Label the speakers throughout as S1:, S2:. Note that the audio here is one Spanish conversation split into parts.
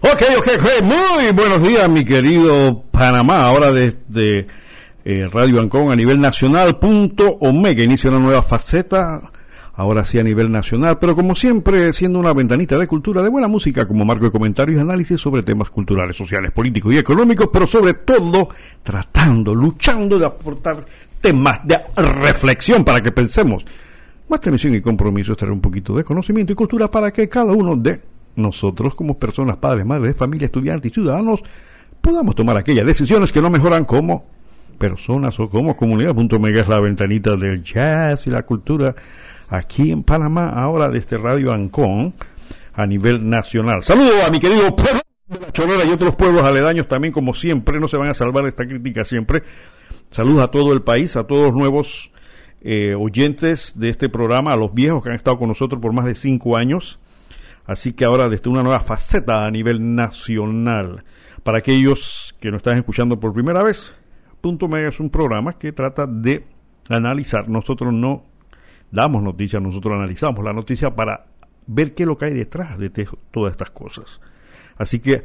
S1: Ok, ok, ok. Muy buenos días, mi querido Panamá. Ahora desde eh, Radio Ancón a nivel nacional. Punto Omega. Inicia una nueva faceta. Ahora sí a nivel nacional, pero como siempre, siendo una ventanita de cultura, de buena música, como marco de comentarios y análisis sobre temas culturales, sociales, políticos y económicos, pero sobre todo tratando, luchando de aportar temas de reflexión para que pensemos. Más televisión y compromiso traer un poquito de conocimiento y cultura para que cada uno de nosotros como personas, padres, madres familia, estudiantes y ciudadanos, podamos tomar aquellas decisiones que nos mejoran como personas o como comunidad. Punto Mega es la ventanita del jazz y la cultura aquí en Panamá, ahora desde Radio Ancón a nivel nacional. Saludos a mi querido pueblo de la Chorrera y otros pueblos aledaños también, como siempre, no se van a salvar de esta crítica siempre. Saludos a todo el país, a todos los nuevos eh, oyentes de este programa, a los viejos que han estado con nosotros por más de cinco años Así que ahora desde una nueva faceta a nivel nacional. Para aquellos que nos están escuchando por primera vez, Punto Mega es un programa que trata de analizar. Nosotros no damos noticias, nosotros analizamos la noticia para ver qué es lo que hay detrás de todas estas cosas. Así que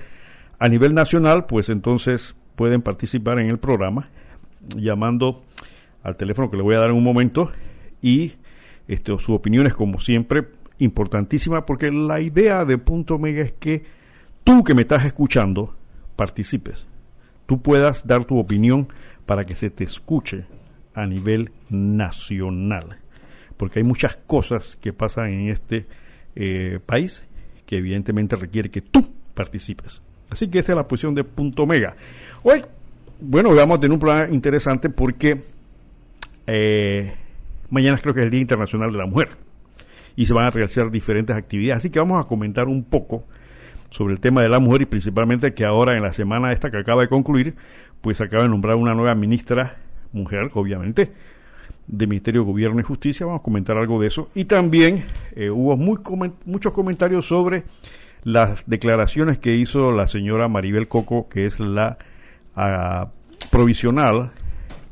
S1: a nivel nacional, pues entonces pueden participar en el programa llamando al teléfono que le voy a dar en un momento y este, su opinión es como siempre importantísima porque la idea de Punto Mega es que tú que me estás escuchando participes, tú puedas dar tu opinión para que se te escuche a nivel nacional, porque hay muchas cosas que pasan en este eh, país que evidentemente requiere que tú participes. Así que esa es la posición de Punto Mega. Hoy, bueno, vamos a tener un programa interesante porque eh, mañana creo que es el Día Internacional de la Mujer y se van a realizar diferentes actividades. Así que vamos a comentar un poco sobre el tema de la mujer y principalmente que ahora en la semana esta que acaba de concluir, pues acaba de nombrar una nueva ministra mujer, obviamente, de Ministerio de Gobierno y Justicia. Vamos a comentar algo de eso. Y también eh, hubo muy muchos comentarios sobre las declaraciones que hizo la señora Maribel Coco, que es la uh, provisional,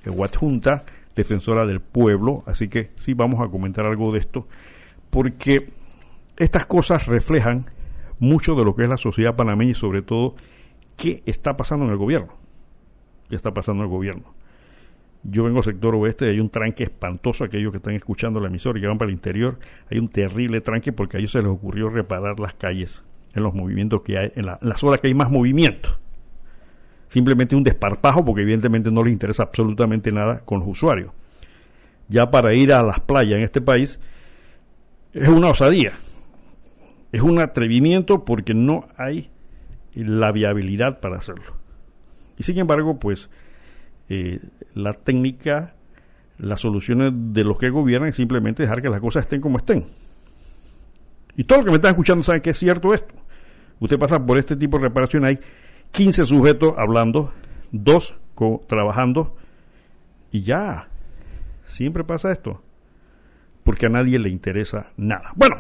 S1: eh, adjunta defensora del pueblo. Así que sí, vamos a comentar algo de esto porque estas cosas reflejan mucho de lo que es la sociedad panameña y sobre todo qué está pasando en el gobierno. ¿Qué está pasando en el gobierno? Yo vengo al sector oeste y hay un tranque espantoso, aquellos que están escuchando la emisora y que van para el interior, hay un terrible tranque porque a ellos se les ocurrió reparar las calles en los movimientos que hay, en, la, las horas que hay más movimiento. Simplemente un desparpajo porque evidentemente no les interesa absolutamente nada con los usuarios. Ya para ir a las playas en este país, es una osadía, es un atrevimiento porque no hay la viabilidad para hacerlo. Y sin embargo, pues eh, la técnica, las soluciones de los que gobiernan es simplemente dejar que las cosas estén como estén. Y todo lo que me están escuchando saben que es cierto esto. Usted pasa por este tipo de reparación, hay 15 sujetos hablando, dos trabajando, y ya, siempre pasa esto porque a nadie le interesa nada. Bueno,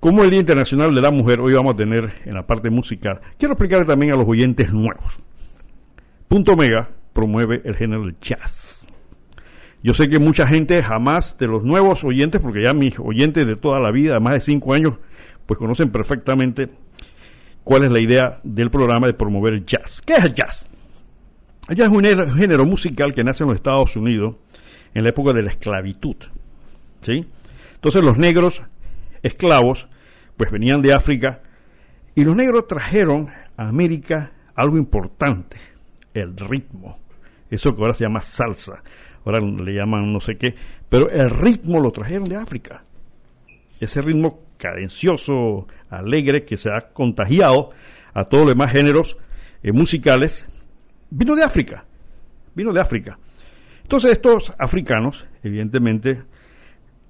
S1: como el Día Internacional de la Mujer, hoy vamos a tener en la parte musical, quiero explicarle también a los oyentes nuevos. Punto Mega promueve el género del jazz. Yo sé que mucha gente jamás de los nuevos oyentes, porque ya mis oyentes de toda la vida, más de cinco años, pues conocen perfectamente cuál es la idea del programa de promover el jazz. ¿Qué es el jazz? El jazz es un género musical que nace en los Estados Unidos en la época de la esclavitud. ¿Sí? Entonces los negros esclavos pues venían de África y los negros trajeron a América algo importante, el ritmo. Eso que ahora se llama salsa, ahora le llaman no sé qué, pero el ritmo lo trajeron de África. Ese ritmo cadencioso, alegre, que se ha contagiado a todos los demás géneros eh, musicales, vino de África. Vino de África. Entonces estos africanos, evidentemente,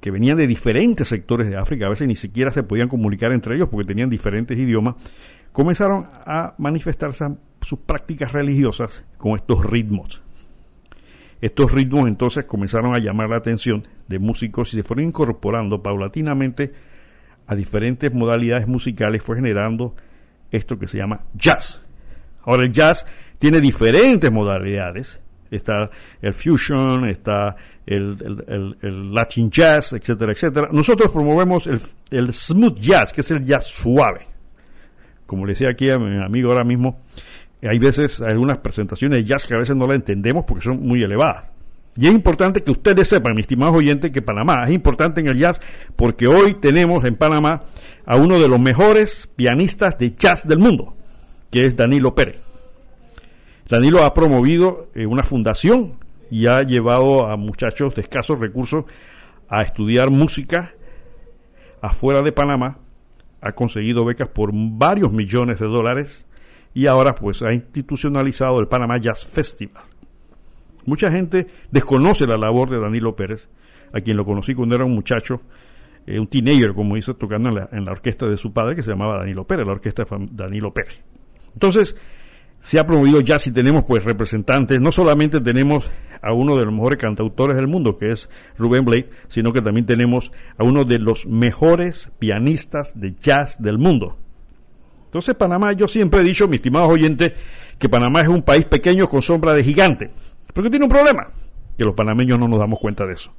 S1: que venían de diferentes sectores de África, a veces ni siquiera se podían comunicar entre ellos porque tenían diferentes idiomas, comenzaron a manifestarse sus prácticas religiosas con estos ritmos. Estos ritmos entonces comenzaron a llamar la atención de músicos y se fueron incorporando paulatinamente a diferentes modalidades musicales, fue generando esto que se llama jazz. Ahora el jazz tiene diferentes modalidades. Está el fusion, está el, Latin jazz, etcétera, etcétera. Nosotros promovemos el, smooth jazz, que es el jazz suave. Como le decía aquí a mi amigo ahora mismo, hay veces algunas presentaciones de jazz que a veces no la entendemos porque son muy elevadas. Y es importante que ustedes sepan, mis estimados oyentes, que Panamá es importante en el jazz porque hoy tenemos en Panamá a uno de los mejores pianistas de jazz del mundo, que es Danilo Pérez. Danilo ha promovido eh, una fundación y ha llevado a muchachos de escasos recursos a estudiar música afuera de Panamá, ha conseguido becas por varios millones de dólares y ahora pues ha institucionalizado el Panamá Jazz Festival. Mucha gente desconoce la labor de Danilo Pérez, a quien lo conocí cuando era un muchacho, eh, un teenager, como dice, tocando en la, en la, orquesta de su padre, que se llamaba Danilo Pérez, la orquesta de Danilo Pérez. Entonces, se ha promovido ya si tenemos pues representantes, no solamente tenemos a uno de los mejores cantautores del mundo, que es Rubén Blake, sino que también tenemos a uno de los mejores pianistas de jazz del mundo. Entonces Panamá, yo siempre he dicho, mis estimados oyentes, que Panamá es un país pequeño con sombra de gigante, porque tiene un problema, que los panameños no nos damos cuenta de eso.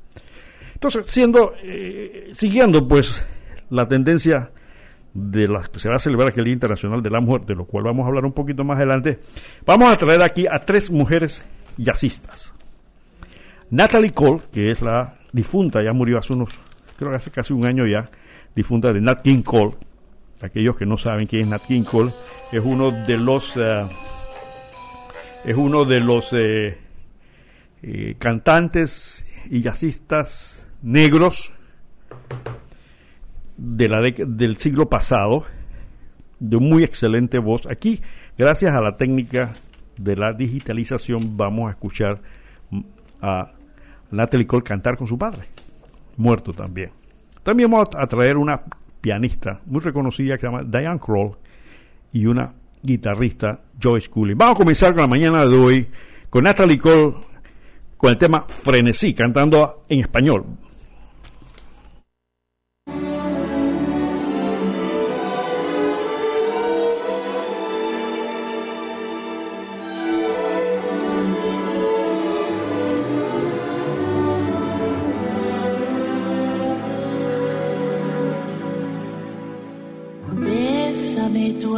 S1: Entonces, siendo, eh, siguiendo pues la tendencia de las que se va a celebrar aquí el Día Internacional de la Mujer, de lo cual vamos a hablar un poquito más adelante, vamos a traer aquí a tres mujeres jazzistas. Natalie Cole, que es la difunta, ya murió hace unos, creo que hace casi un año ya, difunta de Nat King Cole. Aquellos que no saben quién es Nat King Cole, es uno de los, eh, es uno de los eh, eh, cantantes y jazzistas negros de la del siglo pasado, de muy excelente voz. Aquí, gracias a la técnica de la digitalización, vamos a escuchar a Natalie Cole cantar con su padre, muerto también. También vamos a traer una pianista muy reconocida que se llama Diane Kroll y una guitarrista Joyce Cooley. Vamos a comenzar con la mañana de hoy con Natalie Cole con el tema Frenesí, cantando en español.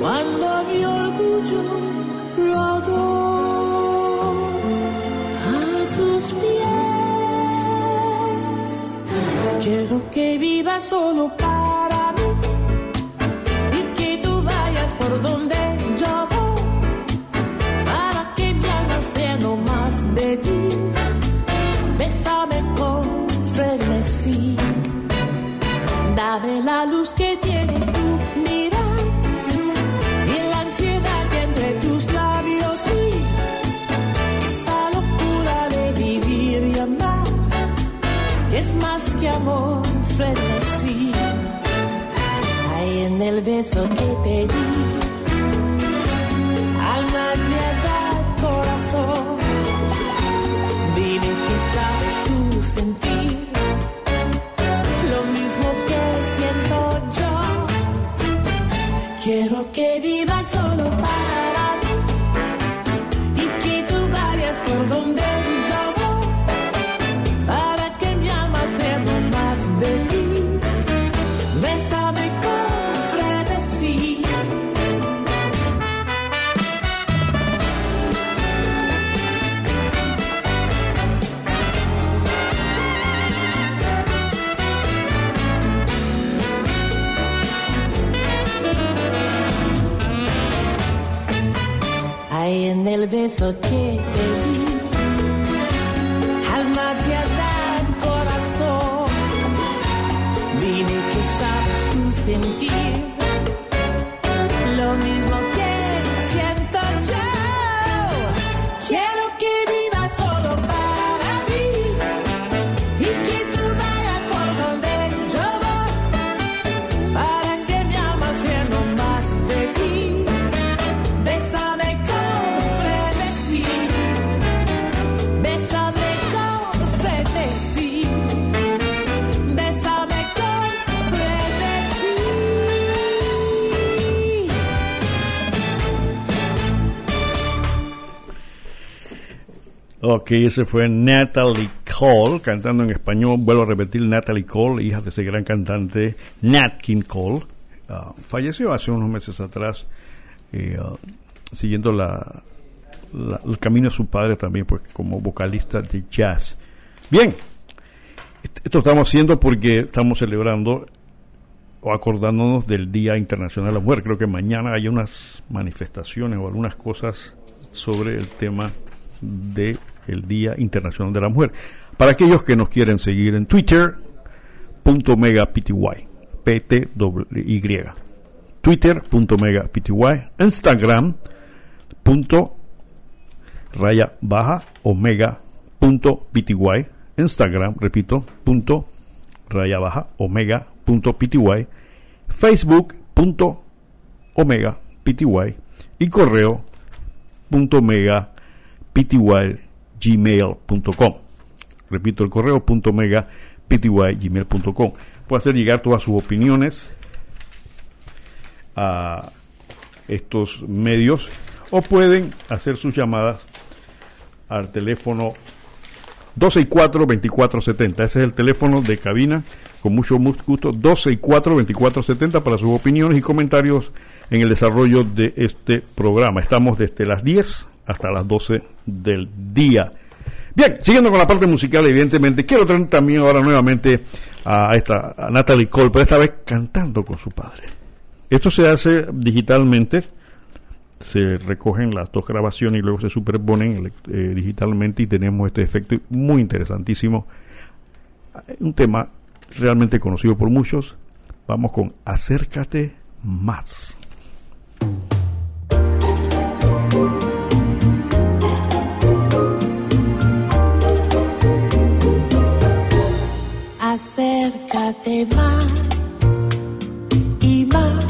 S2: cuando mi orgullo rodó a tus pies. Quiero que vivas solo para de vivir y amar, que es más que amor, frenesí. Hay en el beso que te di, el beso que te di. Alma, piedad, corazón, dime que sabes tú sentir
S1: Ok, ese fue Natalie Cole, cantando en español. Vuelvo a repetir, Natalie Cole, hija de ese gran cantante Nat King Cole. Ah, falleció hace unos meses atrás, eh, ah, siguiendo la, el camino de su padre también, pues como vocalista de jazz. Bien, est- esto estamos haciendo porque estamos celebrando o acordándonos del Día Internacional de la Mujer. Creo que mañana hay unas manifestaciones o algunas cosas sobre el tema de el Día Internacional de la Mujer. Para aquellos que nos quieren seguir en Twitter, punto mega pty, pty, Instagram, punto raya baja omega punto pty, Instagram, repito, punto raya baja omega punto pty, Facebook punto omega pty y. Correo punto mega pty gmail.com repito el correo punto mega gmail.com puede hacer llegar todas sus opiniones a estos medios o pueden hacer sus llamadas al teléfono 264-2470. Ese es el teléfono de cabina. Con mucho mu- gusto, 264-2470 para sus opiniones y comentarios en el desarrollo de este programa. Estamos desde las 10 hasta las 12 del día. Bien, siguiendo con la parte musical, evidentemente, quiero traer también ahora nuevamente a esta Natalie Cole, pero esta vez cantando con su padre. Esto se hace digitalmente, se recogen las dos grabaciones y luego se superponen eh, digitalmente y tenemos este efecto muy interesantísimo. Un tema realmente conocido por muchos. Vamos con Acércate más.
S2: Acércate más y más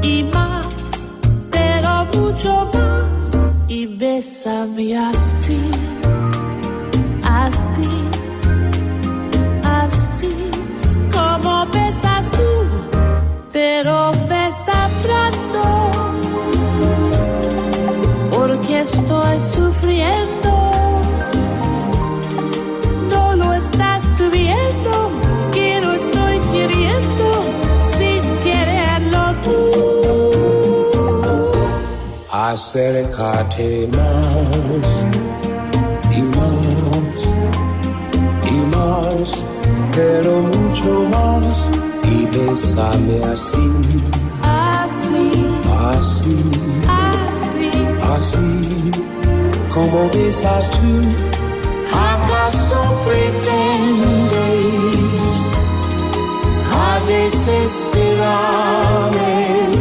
S2: y más, pero mucho más y bésame así, así, así, como besas tú, pero besa pronto, porque estoy sufriendo.
S3: Acércate más y más y más, pero mucho más. Y bésame así,
S2: Así,
S3: así,
S2: así,
S3: así, como besas tú. ¿Acaso pretendes a desesperarme?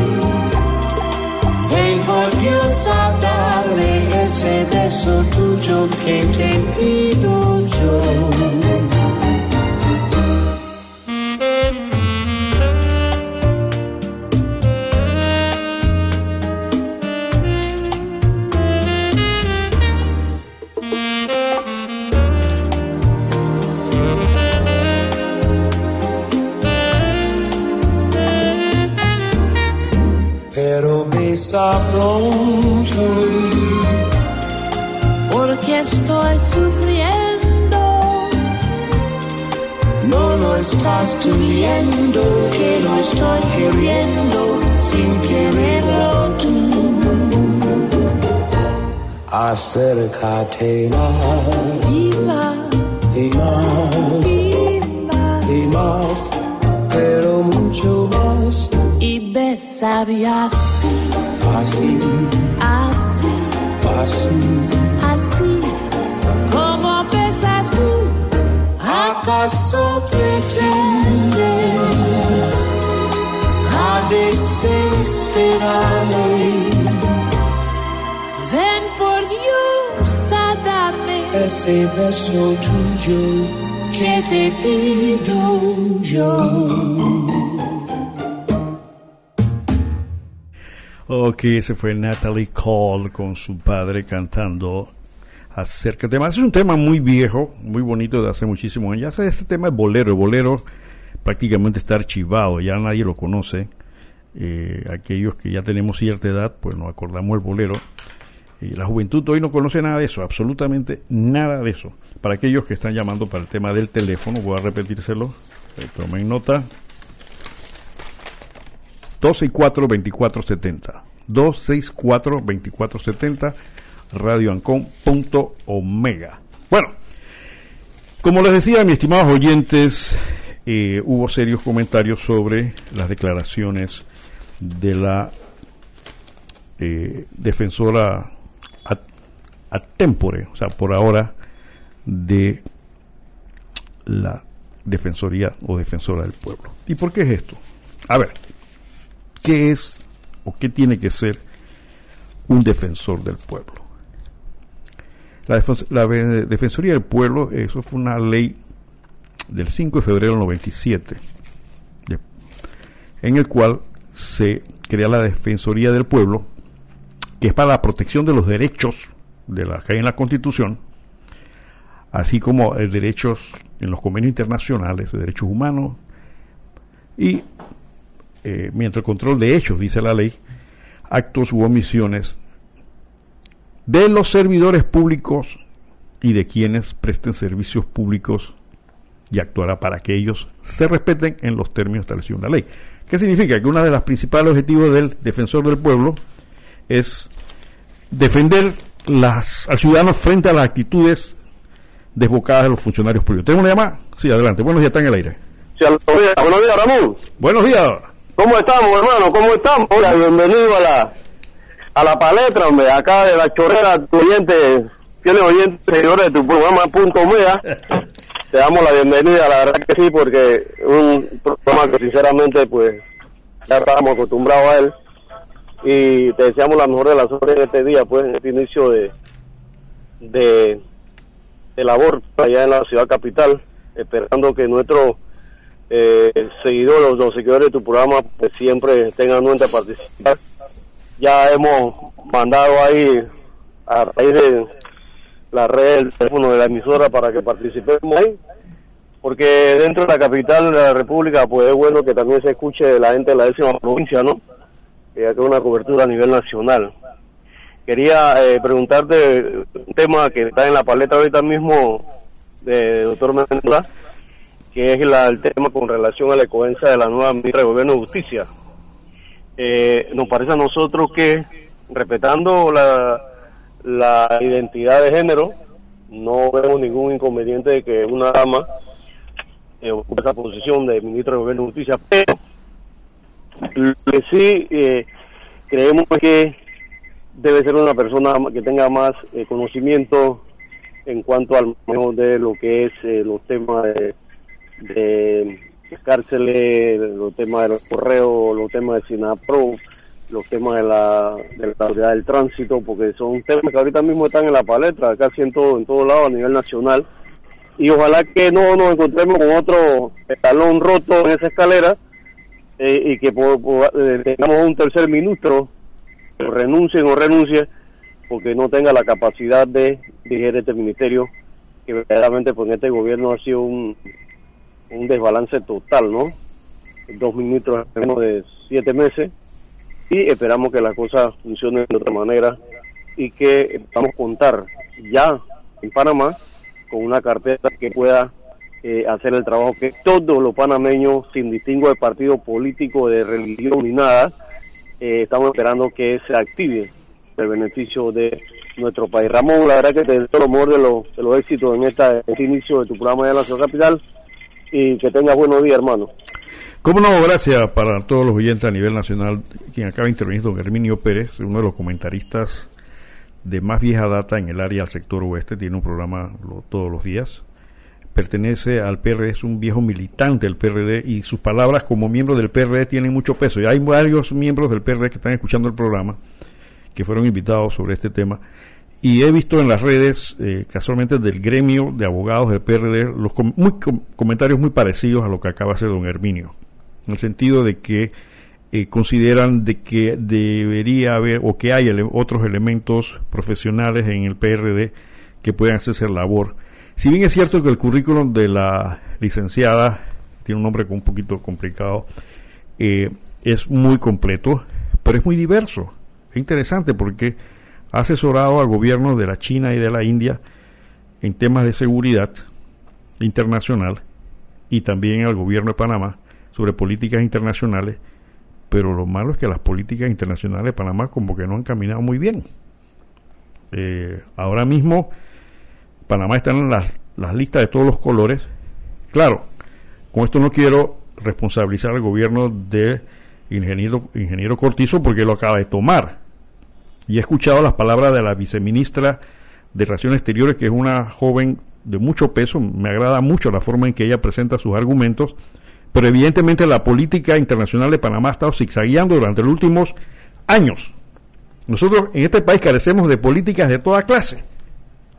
S3: Ven por Dios a darme ese beso tuyo que besa pronto.
S2: porque estoy sufriendo.
S3: No lo estás tú viendo que lo estoy queriendo sin quererlo tú. Acércate más
S2: Y más,
S3: y más
S2: y más,
S3: y más, pero mucho más
S2: y besar y así,
S3: así,
S2: así.
S3: así,
S2: como pesas tú.
S3: ¿acaso pretendes a desesperarme?
S2: Ven por Dios a darme
S3: Ese beso tuyo que te pido yo.
S1: Ok, ese fue Natalie Cole con su padre cantando acerca del tema. Es un tema muy viejo, muy bonito de hace muchísimos años. Este tema es bolero. El bolero prácticamente está archivado, ya nadie lo conoce. Eh, aquellos que ya tenemos cierta edad, pues nos acordamos el bolero. Y la juventud hoy no conoce nada de eso, absolutamente nada de eso. Para aquellos que están llamando para el tema del teléfono, voy a repetírselo. Eh, tomen nota. 264-2470. 264-2470. radioancon.omega. Bueno, como les decía, mis estimados oyentes, eh, hubo serios comentarios sobre las declaraciones de la eh, defensora a, a tempore, o sea, por ahora, de la Defensoría o Defensora del Pueblo. ¿Y por qué es esto? A ver, ¿qué es qué tiene que ser un defensor del pueblo? La, Defensoría del Pueblo, eso fue una ley del 5 de febrero del 97, de- en el cual se crea la Defensoría del Pueblo, que es para la protección de los derechos de la que hay en la Constitución, así como eh, derechos en los convenios internacionales, de derechos humanos, y eh, mientras el control de hechos, dice la ley, actos u omisiones de los servidores públicos y de quienes presten servicios públicos y actuará para que ellos se respeten en los términos establecidos en la ley. ¿Qué significa? Que uno de los principales objetivos del defensor del pueblo es defender las, al ciudadano frente a las actitudes desbocadas de los funcionarios públicos. ¿Tenemos una llamada? Sí, adelante. Buenos días, está en el aire.
S4: Sí, buenos días, Ramón.
S1: Buenos días.
S4: ¿Cómo estamos, hermano? ¿Cómo estamos? Hola, bienvenido a la a la palestra, hombre, acá de la chorrera, tu oyente, fieles oyentes, seguidores de tu programa Punto Mea. Te damos la bienvenida, la verdad que sí, porque un programa que sinceramente, pues, ya estábamos acostumbrados a él. Y te deseamos la mejor de las suerte en este día, pues, en este inicio de, de, de labor allá en la ciudad capital, esperando que nuestro eh, seguidores, los seguidores de tu programa, pues siempre tengan en cuenta participar. Ya hemos mandado ahí a raíz de la red del teléfono de la emisora para que participemos ahí, porque dentro de la capital de la República, pues es bueno que también se escuche la gente de la décima provincia, ¿no? Ya que una cobertura a nivel nacional. Quería eh, preguntarte un tema que está en la paleta ahorita mismo de doctor Mendoza, que es la- el tema con relación a la coherencia de la nueva ministra de Gobierno de Justicia. Eh, nos parece a nosotros que, respetando la, la identidad de género, no vemos ningún inconveniente de que una dama eh, ocupe esa posición de ministro de Gobierno de Justicia, pero lo que sí eh, creemos que debe ser una persona que tenga más eh, conocimiento en cuanto al manejo de lo que es eh, los temas de, de cárceles, los temas de los correos, los temas de SINAPRO, los temas de la, de del tránsito, porque son temas que ahorita mismo están en la palestra, casi en todo, en todo lado a nivel nacional. Y ojalá que no nos encontremos con otro escalón roto en esa escalera eh, y que po- po- eh, tengamos un tercer ministro renuncie o renuncie porque no tenga la capacidad de dirigir este ministerio que verdaderamente pues en este gobierno ha sido un, un desbalance total, ¿no? Dos ministros en de siete meses y esperamos que las cosas funcionen de otra manera y que a contar ya en Panamá con una cartera que pueda eh, hacer el trabajo que todos los panameños, sin distingo de partido político, de religión ni nada, eh, estamos esperando que se active el beneficio de nuestro país. Ramón, la verdad que te deseo lo mejor de los, de los éxitos en esta, este inicio de tu programa de la ciudad capital y que tengas buenos días, hermano.
S1: Cómo no, gracias para todos los oyentes a nivel nacional. Quien acaba de intervenir, don Herminio Pérez, uno de los comentaristas de más vieja data en el área del sector oeste, tiene un programa todos los días. Pertenece al PRD, es un viejo militante del PRD y sus palabras como miembro del PRD tienen mucho peso. Y hay varios miembros del PRD que están escuchando el programa, que fueron invitados sobre este tema. Y he visto en las redes, eh, casualmente del gremio de abogados del PRD, los com- muy com- comentarios muy parecidos a lo que acaba de hacer don Herminio. En el sentido de que eh, consideran de que debería haber o que hay otros elementos profesionales en el PRD que puedan hacerse labor. Si bien es cierto que el currículum de la licenciada tiene un nombre un poquito complicado, eh, es muy completo, pero es muy diverso. Es interesante porque ha asesorado al gobierno de la China y de la India en temas de seguridad internacional y también al gobierno de Panamá sobre políticas internacionales, pero lo malo es que las políticas internacionales de Panamá como que no han caminado muy bien. Eh, ahora mismo Panamá está en las, las listas de todos los colores. Claro, con esto no quiero responsabilizar al gobierno de ingeniero, ingeniero Cortizo porque lo acaba de tomar. Y he escuchado las palabras de la viceministra de Relaciones Exteriores, que es una joven de mucho peso. Me agrada mucho la forma en que ella presenta sus argumentos. Pero evidentemente la política internacional de Panamá ha estado zigzagueando durante los últimos años. Nosotros en este país carecemos de políticas de toda clase.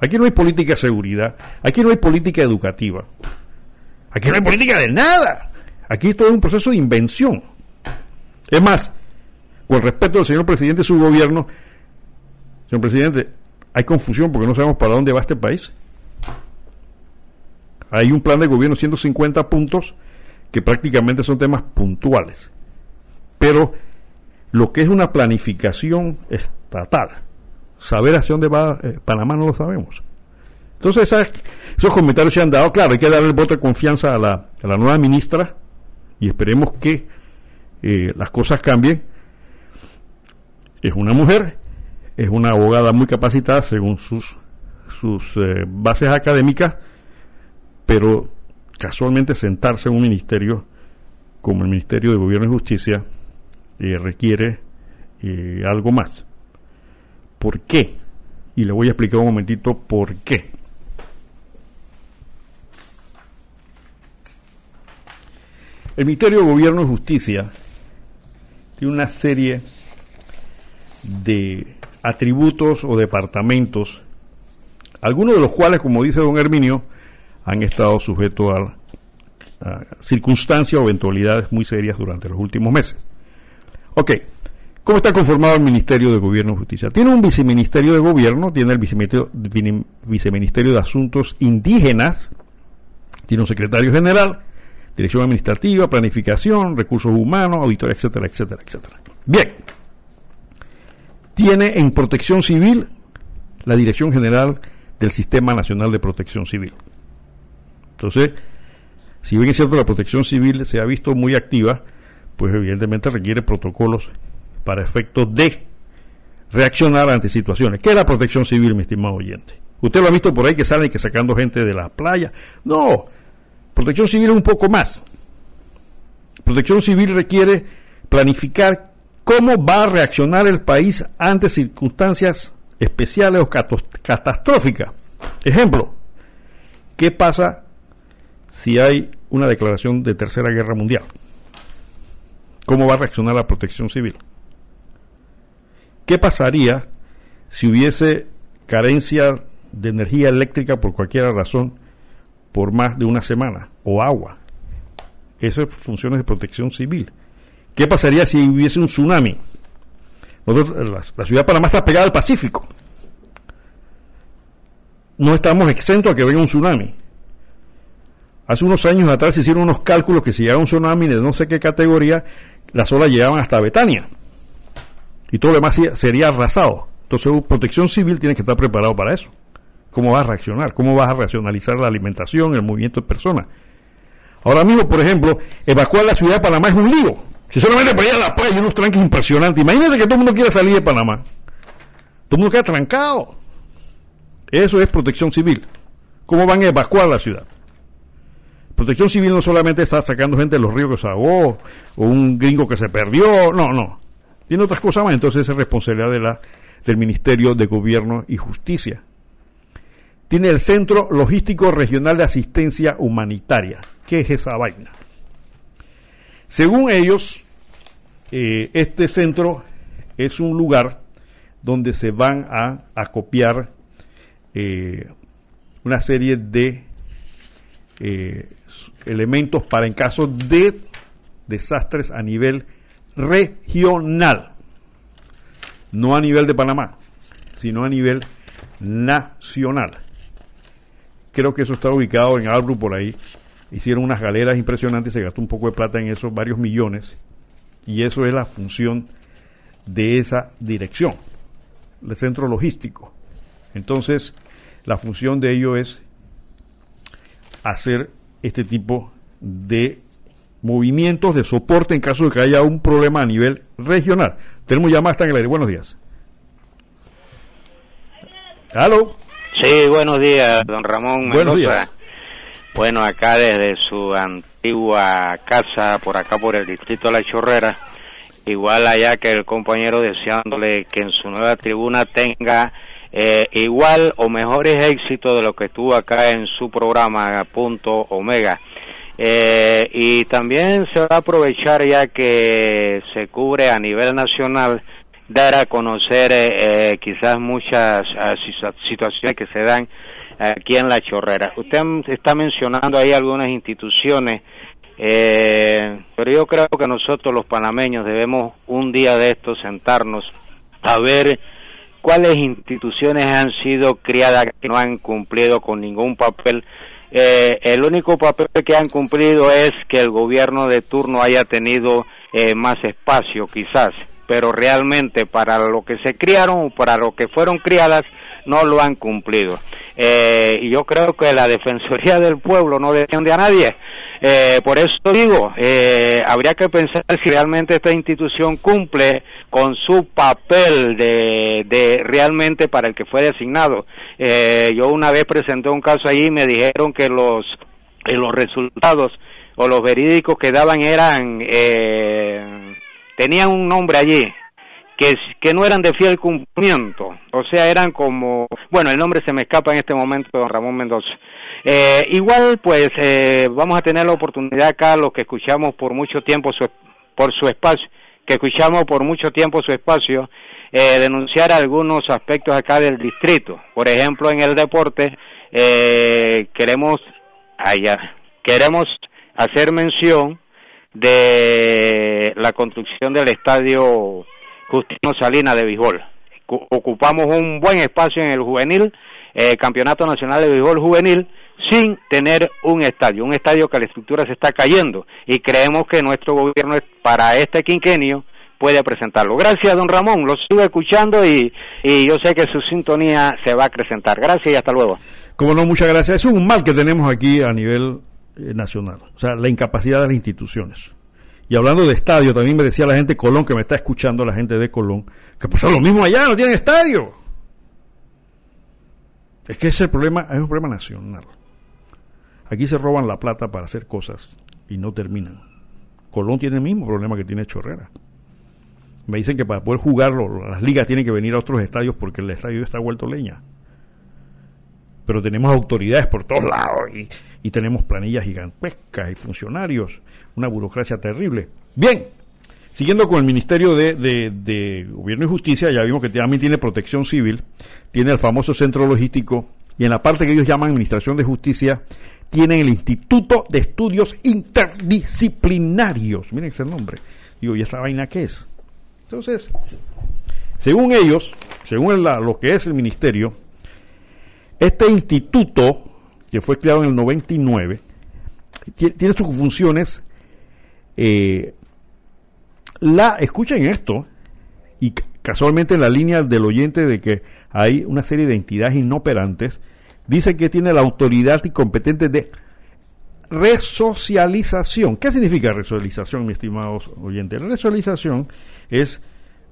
S1: Aquí no hay política de seguridad, aquí no hay política educativa, aquí no hay política de nada. Aquí todo es un proceso de invención. Es más, con respecto al señor presidente y su gobierno, señor presidente, hay confusión porque no sabemos para dónde va este país. Hay un plan de gobierno 150 puntos que prácticamente son temas puntuales. Pero lo que es una planificación estatal, saber hacia dónde va eh, Panamá no lo sabemos. Entonces esas- esos comentarios se han dado, claro, hay que darle el voto de confianza a la, a la nueva ministra y esperemos que eh, las cosas cambien. Es una mujer, es una abogada muy capacitada según sus, sus eh, bases académicas, pero casualmente sentarse en un ministerio como el Ministerio de Gobierno y Justicia eh, requiere eh, algo más. ¿Por qué? Y le voy a explicar un momentito por qué. El Ministerio de Gobierno y Justicia tiene una serie de atributos o departamentos, algunos de los cuales, como dice don Herminio, han estado sujetos a, a circunstancias o eventualidades muy serias durante los últimos meses. Ok, ¿cómo está conformado el Ministerio de Gobierno y Justicia? Tiene un viceministerio de Gobierno, tiene el viceministerio, viceministerio de Asuntos Indígenas, tiene un secretario general, dirección administrativa, planificación, recursos humanos, auditoría, etcétera, etcétera, etcétera. Bien, tiene en protección civil la Dirección General del Sistema Nacional de Protección Civil. Entonces, si bien es cierto la protección civil se ha visto muy activa, pues evidentemente requiere protocolos para efectos de reaccionar ante situaciones. ¿Qué es la protección civil, mi estimado oyente? Usted lo ha visto por ahí que salen que sacando gente de la playa. No, protección civil es un poco más. Protección civil requiere planificar cómo va a reaccionar el país ante circunstancias especiales o catastróficas. Ejemplo, ¿qué pasa si hay una declaración de tercera guerra mundial? ¿Cómo va a reaccionar la protección civil? ¿Qué pasaría si hubiese carencia de energía eléctrica por cualquier razón por más de una semana? O agua. Eso es funciones de protección civil. ¿Qué pasaría si hubiese un tsunami? Nosotros, la, la ciudad de Panamá está pegada al Pacífico. No estamos exentos a que venga un tsunami. Hace unos años atrás se hicieron unos cálculos que si llegaba un tsunami de no sé qué categoría, las olas llegaban hasta Betania. Y todo lo demás sería arrasado. Entonces, protección civil tiene que estar preparado para eso. ¿Cómo vas a reaccionar? ¿Cómo vas a racionalizar la alimentación, el movimiento de personas? Ahora mismo, por ejemplo, evacuar la ciudad de Panamá es un lío. Si solamente para ir a la playa hay unos tranques impresionantes. Imagínense que todo el mundo quiere salir de Panamá. Todo el mundo queda trancado. Eso es protección civil. ¿Cómo van a evacuar la ciudad? Protección civil no solamente está sacando gente de los ríos que se ahogó, o un gringo que se perdió, no, no. Tiene otras cosas más, entonces es responsabilidad de del Ministerio de Gobierno y Justicia. Tiene el Centro Logístico Regional de Asistencia Humanitaria. ¿Qué es esa vaina? Según ellos, eh, este centro es un lugar donde se van a acopiar eh, una serie de eh, elementos para en caso de desastres a nivel regional, no a nivel de Panamá, sino a nivel nacional. Creo que eso está ubicado en Albru por ahí. Hicieron unas galeras impresionantes, se gastó un poco de plata en eso, varios millones, y eso es la función de esa dirección, el centro logístico. Entonces, la función de ello es hacer este tipo de movimientos de soporte en caso de que haya un problema a nivel regional. Tenemos llamadas en el aire. Buenos días. ¿Aló?
S5: Sí, buenos días, don Ramón.
S1: Buenos
S5: Mendoza.
S1: días.
S5: Bueno, acá desde su antigua casa, por acá por el distrito de La Chorrera, igual allá que el compañero deseándole que en su nueva tribuna tenga eh, igual o mejores éxitos de lo que estuvo acá en su programa Punto Omega. Eh, y también se va a aprovechar ya que se cubre a nivel nacional dar a conocer eh, eh, quizás muchas ah, situa- situaciones que se dan aquí en La Chorrera. Usted está mencionando ahí algunas instituciones, eh, pero yo creo que nosotros los panameños debemos un día de estos sentarnos a ver cuáles instituciones han sido criadas que no han cumplido con ningún papel. Eh, el único papel que han cumplido es que el gobierno de turno haya tenido eh, más espacio, quizás, pero realmente para lo que se criaron o para lo que fueron criadas no lo han cumplido. Eh, y yo creo que la Defensoría del Pueblo no defiende a nadie. Eh, por eso digo, eh, habría que pensar si realmente esta institución cumple con su papel de, de realmente para el que fue designado. Eh, yo una vez presenté un caso allí y me dijeron que los, que los resultados o los verídicos que daban eran, eh, tenían un nombre allí, que, no eran de fiel cumplimiento, o sea, eran como, bueno, el nombre se me escapa en este momento, don Ramón Mendoza. Eh, igual, pues, eh, vamos a tener la oportunidad acá, los que escuchamos por mucho tiempo su, por su espacio, que escuchamos por mucho tiempo su espacio, eh, denunciar algunos aspectos acá del distrito. Por ejemplo, en el deporte, eh, queremos, allá, queremos hacer mención de la construcción del estadio Justino Salinas de. Cu- Ocupamos un buen espacio en el juvenil, eh, Campeonato Nacional de Béisbol Juvenil, sin tener un estadio, un estadio que la estructura se está cayendo y creemos que nuestro gobierno para este quinquenio puede presentarlo. Gracias, don Ramón, lo sigo escuchando y, y yo sé que su sintonía se va a acrecentar. Gracias y hasta luego.
S1: Como no, muchas gracias. Es un mal que tenemos aquí a nivel eh, nacional. O sea, la incapacidad de las instituciones. Y hablando de estadio, también me decía la gente de Colón, que me está escuchando, la gente de Colón, que pasa lo mismo allá, no tienen estadio. Es que ese problema, es un problema nacional. Aquí se roban la plata para hacer cosas y no terminan. Colón tiene el mismo problema que tiene Chorrera. Me dicen que para poder jugarlo, las ligas tienen que venir a otros estadios porque el estadio está vuelto leña pero tenemos autoridades por todos lados y, y tenemos planillas gigantescas y funcionarios, una burocracia terrible. Bien, siguiendo con el Ministerio de, de- de Gobierno y Justicia, ya vimos que también tiene protección civil, tiene el famoso centro logístico y en la parte que ellos llaman Administración de Justicia, tienen el Instituto de Estudios Interdisciplinarios. Miren ese nombre. Digo, ¿y esta vaina qué es? Entonces, según ellos, según lo que es el ministerio, este instituto, que fue creado en el 99, ti- tiene sus funciones. eh, la, escuchen esto, y ca- casualmente en la línea del oyente de que hay una serie de entidades inoperantes, dice que tiene la autoridad y competente de resocialización. ¿Qué significa resocialización, mi estimado oyente? La resocialización es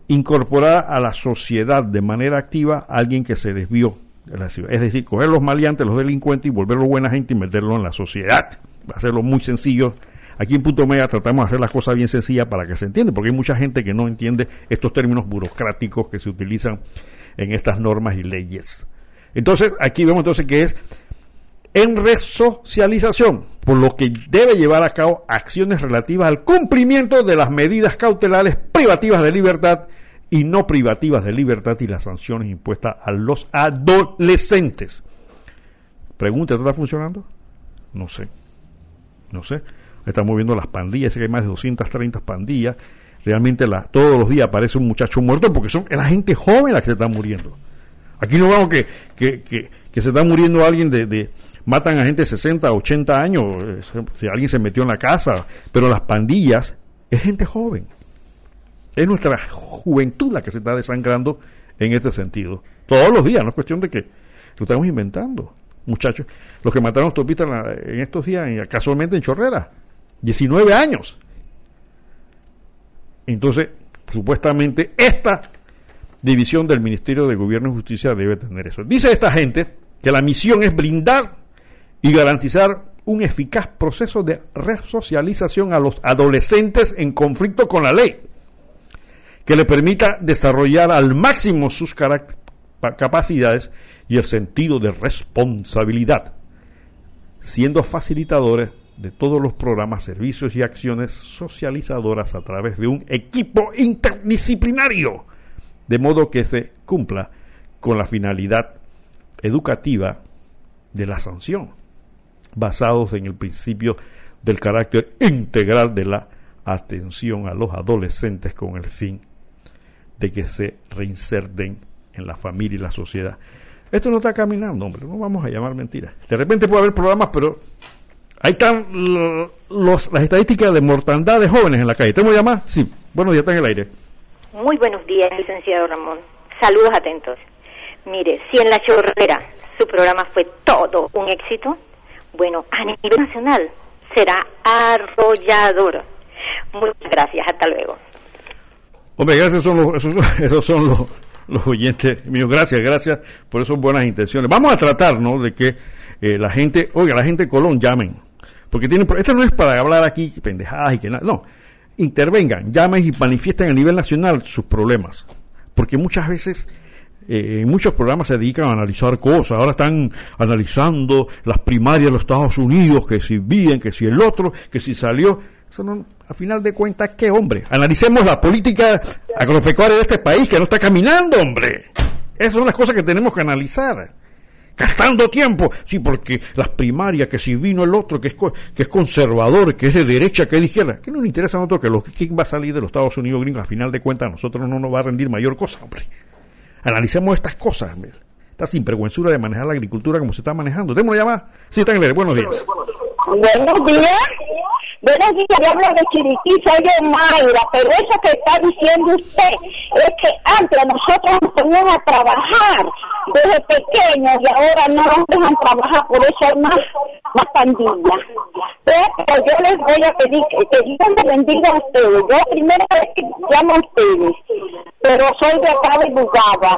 S1: incorporar a la sociedad de manera activa a alguien que se desvió Es decir, coger los maleantes, los delincuentes y volverlos buena gente y meterlo en la sociedad. Hacerlo muy sencillo. Aquí en Punto Media tratamos de hacer las cosas bien sencillas para que se entienda, porque hay mucha gente que no entiende estos términos burocráticos que se utilizan en estas normas y leyes. Entonces, aquí vemos entonces que es en resocialización, por lo que debe llevar a cabo acciones relativas al cumplimiento de las medidas cautelares privativas de libertad y no privativas de libertad y las sanciones impuestas a los adolescentes. Pregunta, ¿esto está funcionando? No sé. No sé. Estamos viendo las pandillas, sé que hay más de 230 pandillas. Realmente todos los días aparece un muchacho muerto porque son la gente joven la que se está muriendo. Aquí no vemos que, que, que, se está muriendo alguien de, de, matan a gente de 60, 80 años, eh, si alguien se metió en la casa, pero las pandillas es gente joven. Es nuestra juventud la que se está desangrando en este sentido. Todos los días, no es cuestión de que lo estamos inventando. Muchachos, los que mataron a autopista en, en estos días, casualmente en Chorrera, 19 años. Entonces, supuestamente, esta división del Ministerio de Gobierno y Justicia debe tener eso. Dice esta gente que la misión es brindar y garantizar un eficaz proceso de resocialización a los adolescentes en conflicto con la ley, que le permita desarrollar al máximo sus capacidades y el sentido de responsabilidad, siendo facilitadores de todos los programas, servicios y acciones socializadoras a través de un equipo interdisciplinario, de modo que se cumpla con la finalidad educativa de la sanción, basados en el principio del carácter integral de la atención a los adolescentes con el fin de que se reinserten en la familia y la sociedad. Esto no está caminando, hombre, no vamos a llamar mentiras. De repente puede haber programas, pero Ahí están los, las estadísticas de mortandad de jóvenes en la calle. ¿Tengo llamada? Sí. Buenos días, está en el aire.
S6: Muy buenos días, licenciado Ramón. Saludos atentos. Mire, si en La Chorrera su programa fue todo un éxito, bueno, a nivel nacional será arrollador. Muchas gracias, hasta luego.
S1: Hombre, gracias, son los, esos, son los, oyentes míos. Gracias, gracias por esas buenas intenciones. Vamos a tratar, ¿no?, de que eh, la gente, oiga, la gente de Colón llamen porque tienen, esto no es para hablar aquí pendejadas y que nada, no. Intervengan, llamen y manifiesten a nivel nacional sus problemas. Porque muchas veces eh, muchos programas se dedican a analizar cosas. Ahora están analizando las primarias de los Estados Unidos, que si bien, que si el otro, que si salió. Eso no, a final de cuentas, ¿qué hombre? Analicemos la política agropecuaria de este país que no está caminando, hombre. Esas son las cosas que tenemos que analizar gastando tiempo. Sí, porque las primarias, que si vino el otro, que es, que es conservador, que es de derecha, que es de izquierda, que no nos interesa a nosotros que los, quién va a salir de los Estados Unidos gringos, a final de cuentas a nosotros no nos va a rendir mayor cosa, hombre. Analicemos estas cosas, hombre. Esta sinvergüenzura de manejar la agricultura como se está manejando. ¿Tenemos una llamada? Sí, Buenos días.
S7: Buenos días. Buenos días, yo hablo de Chiriquí, soy de Mayra, pero eso que está diciendo usted es que antes nosotros nos poníamos a trabajar desde pequeños y ahora no nos dejan trabajar, por eso hay más, más pandillas. Pero yo les voy a pedir que, Dios les bendiga a ustedes. Yo primero llamo a ustedes, pero soy de acá de Bugaba.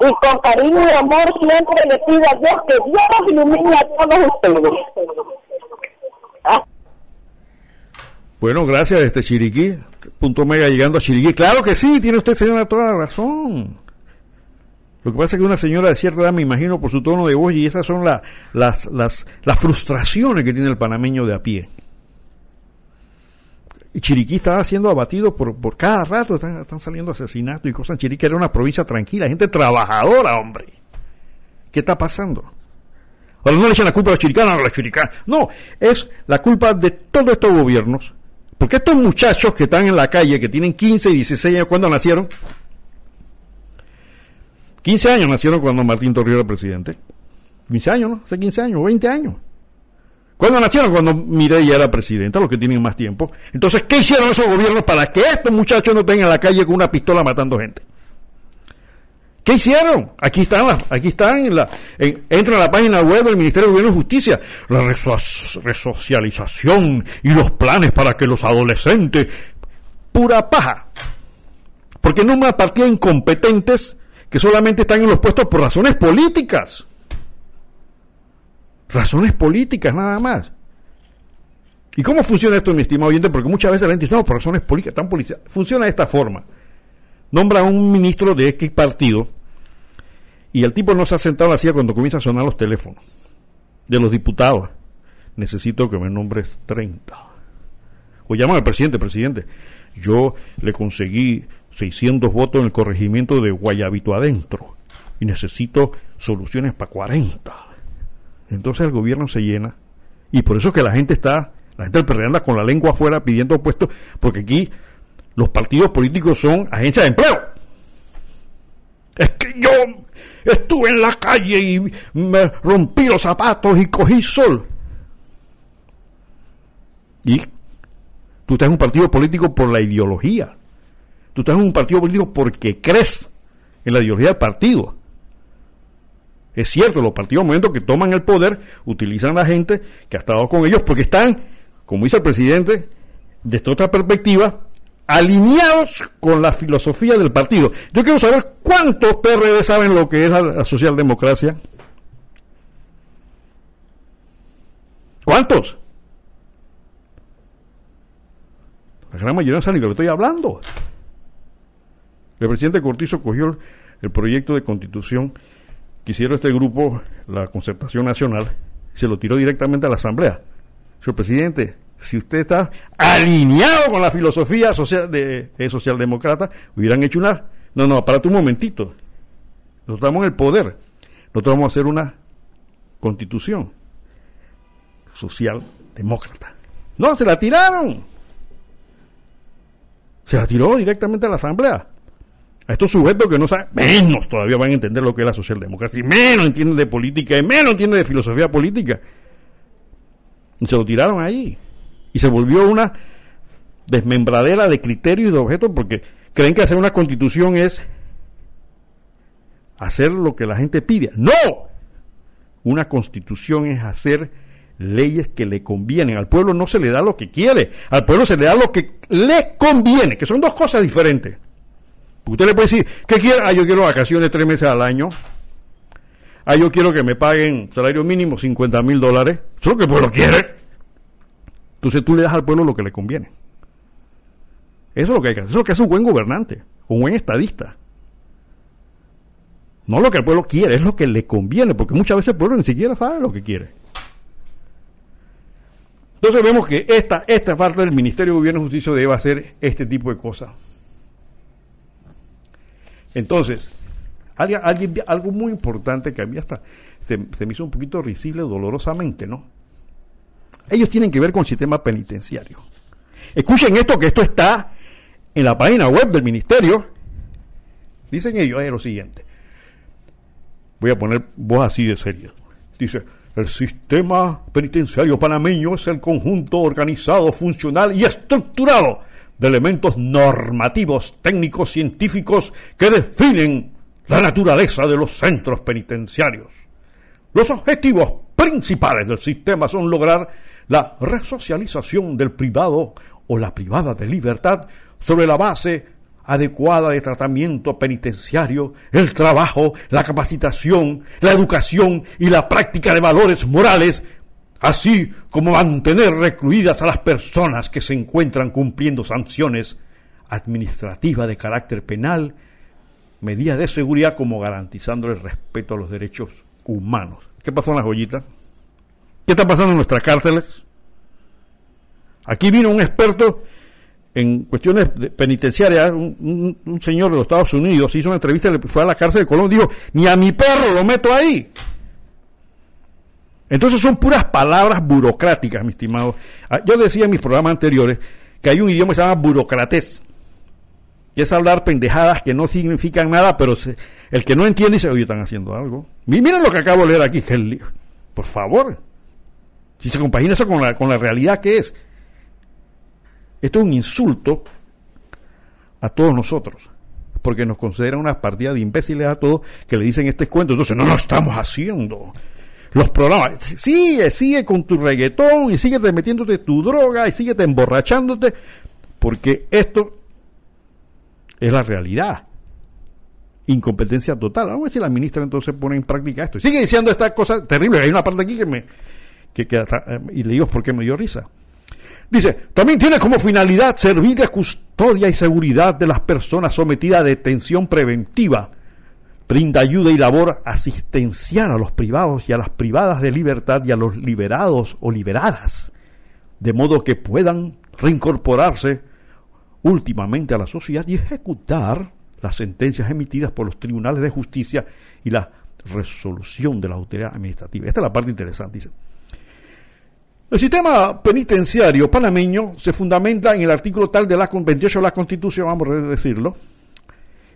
S7: Y con cariño y amor siempre le pido a Dios que Dios los ilumine a todos ustedes.
S1: Bueno, gracias, este Chiriquí. Punto mega llegando a Chiriquí. Claro que sí, tiene usted, señora, toda la razón. Lo que pasa es que una señora de cierta edad, me imagino por su tono de voz, y esas son la, las, las, las frustraciones que tiene el panameño de a pie. Y Chiriquí estaba siendo abatido por, por cada rato, están, están saliendo asesinatos y cosas. Chiriquí era una provincia tranquila, gente trabajadora, hombre. ¿Qué está pasando? Ahora no le echan la culpa a los chiricanos, a los chiricanos. No, es la culpa de todos estos gobiernos porque estos muchachos que están en la calle, que tienen 15 y 16 años, ¿cuándo nacieron? 15 años nacieron cuando Martín Torrijos era presidente. 15 años, ¿no? Hace 15 años, 20 años. ¿Cuándo nacieron? Cuando Mireya era presidenta, los que tienen más tiempo. Entonces, ¿qué hicieron esos gobiernos para que estos muchachos no estén en la calle con una pistola matando gente? ¿Qué hicieron? Aquí están, aquí están, en la, entra a la página web del Ministerio de Gobierno y Justicia, la resocialización y los planes para que los adolescentes, pura paja. Porque no una partida incompetentes que solamente están en los puestos por razones políticas. Razones políticas nada más. ¿Y cómo funciona esto, mi estimado oyente? Porque muchas veces la gente dice, no, por razones políticas, tan políticas. Funciona de esta forma. Nombra a un ministro de X partido Y el tipo no se ha sentado en cuando comienza a sonar los teléfonos de los diputados. Necesito que me nombres 30. O llaman al presidente, presidente. Yo le conseguí 600 votos en el corregimiento de Guayabito adentro y necesito soluciones para 40. Entonces el gobierno se llena y por eso es que la gente está, la gente del PRD anda con la lengua afuera pidiendo puestos, porque aquí los partidos políticos son agencias de empleo. Es que yo estuve en la calle y me rompí los zapatos y cogí sol. Y tú estás en un partido político por la ideología. Tú estás en un partido político porque crees en la ideología del partido. Es cierto, los partidos, momento que toman el poder, utilizan a la gente que ha estado con ellos porque están, como dice el presidente, desde otra perspectiva, alineados con la filosofía del partido. Yo quiero saber cuántos PRD saben lo que es la, socialdemocracia. ¿Cuántos? La gran mayoría no saben de lo que estoy hablando. El presidente Cortizo cogió el, el proyecto de constitución que hicieron este grupo, la Concertación Nacional, se lo tiró directamente a la Asamblea. Señor presidente, si usted está alineado con la filosofía social de, de socialdemócrata, hubieran hecho una... No, no, para un momentito. Nosotros estamos en el poder. Nosotros vamos a hacer una constitución socialdemócrata. No, se la tiraron. Se la tiró directamente a la Asamblea. A estos sujetos que no saben, menos todavía van a entender lo que es la socialdemocracia, y menos entienden de política, y menos entienden de filosofía política. Y se lo tiraron ahí. Y se volvió una desmembradera de criterios y de objetos porque creen que hacer una constitución es hacer lo que la gente pide. No. Una constitución es hacer leyes que le convienen. Al pueblo no se le da lo que quiere, al pueblo se le da lo que le conviene, que son dos cosas diferentes. Usted le puede decir, ¿qué quiere? Ah, yo quiero vacaciones tres meses al año. Ah, yo quiero que me paguen salario mínimo 50 mil dólares. Eso es lo que el pueblo quiere. Entonces tú le das al pueblo lo que le conviene. Eso es lo que hay que hacer. Eso es lo que hace un buen gobernante, un buen estadista. No lo que el pueblo quiere, es lo que le conviene, porque muchas veces el pueblo ni siquiera sabe lo que quiere. Entonces vemos que esta, esta parte del Ministerio de Gobierno y Justicia debe hacer este tipo de cosas. Entonces, alguien, algo muy importante que a mí hasta se, se, me hizo un poquito risible dolorosamente, ¿no? Ellos tienen que ver con el sistema penitenciario. Escuchen esto, que esto está en la página web del ministerio. Dicen ellos lo siguiente. Voy a poner voz así de serio. Dice, el sistema penitenciario panameño es el conjunto organizado, funcional y estructurado de elementos normativos, técnicos, científicos que definen la naturaleza de los centros penitenciarios. Los objetivos principales del sistema son lograr la resocialización del privado o la privada de libertad sobre la base adecuada de tratamiento penitenciario, el trabajo, la capacitación, la educación y la práctica de valores morales así como mantener recluidas a las personas que se encuentran cumpliendo sanciones administrativas de carácter penal, medidas de seguridad como garantizando el respeto a los derechos humanos. ¿Qué pasó en las joyitas? ¿Qué está pasando en nuestras cárceles? Aquí vino un experto en cuestiones penitenciarias, un, señor de los Estados Unidos, hizo una entrevista, fue a la cárcel de Colón, dijo, ni a mi perro lo meto ahí. Entonces son puras palabras burocráticas, mi estimado. Yo decía en mis programas anteriores que hay un idioma que se llama burocratés, que es hablar pendejadas que no significan nada, pero el que no entiende dice, oye, están haciendo algo. Miren lo que acabo de leer aquí, que el, por favor. Si se compagina eso con la, realidad que es. Esto es un insulto a todos nosotros, porque nos consideran unas partidas de imbéciles a todos que le dicen este cuento. Entonces, no lo estamos haciendo los programas. Sigue, sigue con tu reggaetón y síguete metiéndote tu droga y síguete emborrachándote, porque esto es la realidad. Incompetencia total. Vamos a ver si la ministra entonces pone en práctica esto. Y sigue diciendo esta cosa terrible. Hay una parte aquí que me. Que, que hasta, y le digo por qué me dio risa. Dice, también tiene como finalidad servir de custodia y seguridad de las personas sometidas a detención preventiva brinda ayuda y labor asistencial a los privados y a las privadas de libertad y a los liberados o liberadas, de modo que puedan reincorporarse últimamente a la sociedad y ejecutar las sentencias emitidas por los tribunales de justicia y la resolución de la autoridad administrativa. Esta es la parte interesante. Dice. El sistema penitenciario panameño se fundamenta en el artículo tal de la 28 de la Constitución, vamos a decirlo,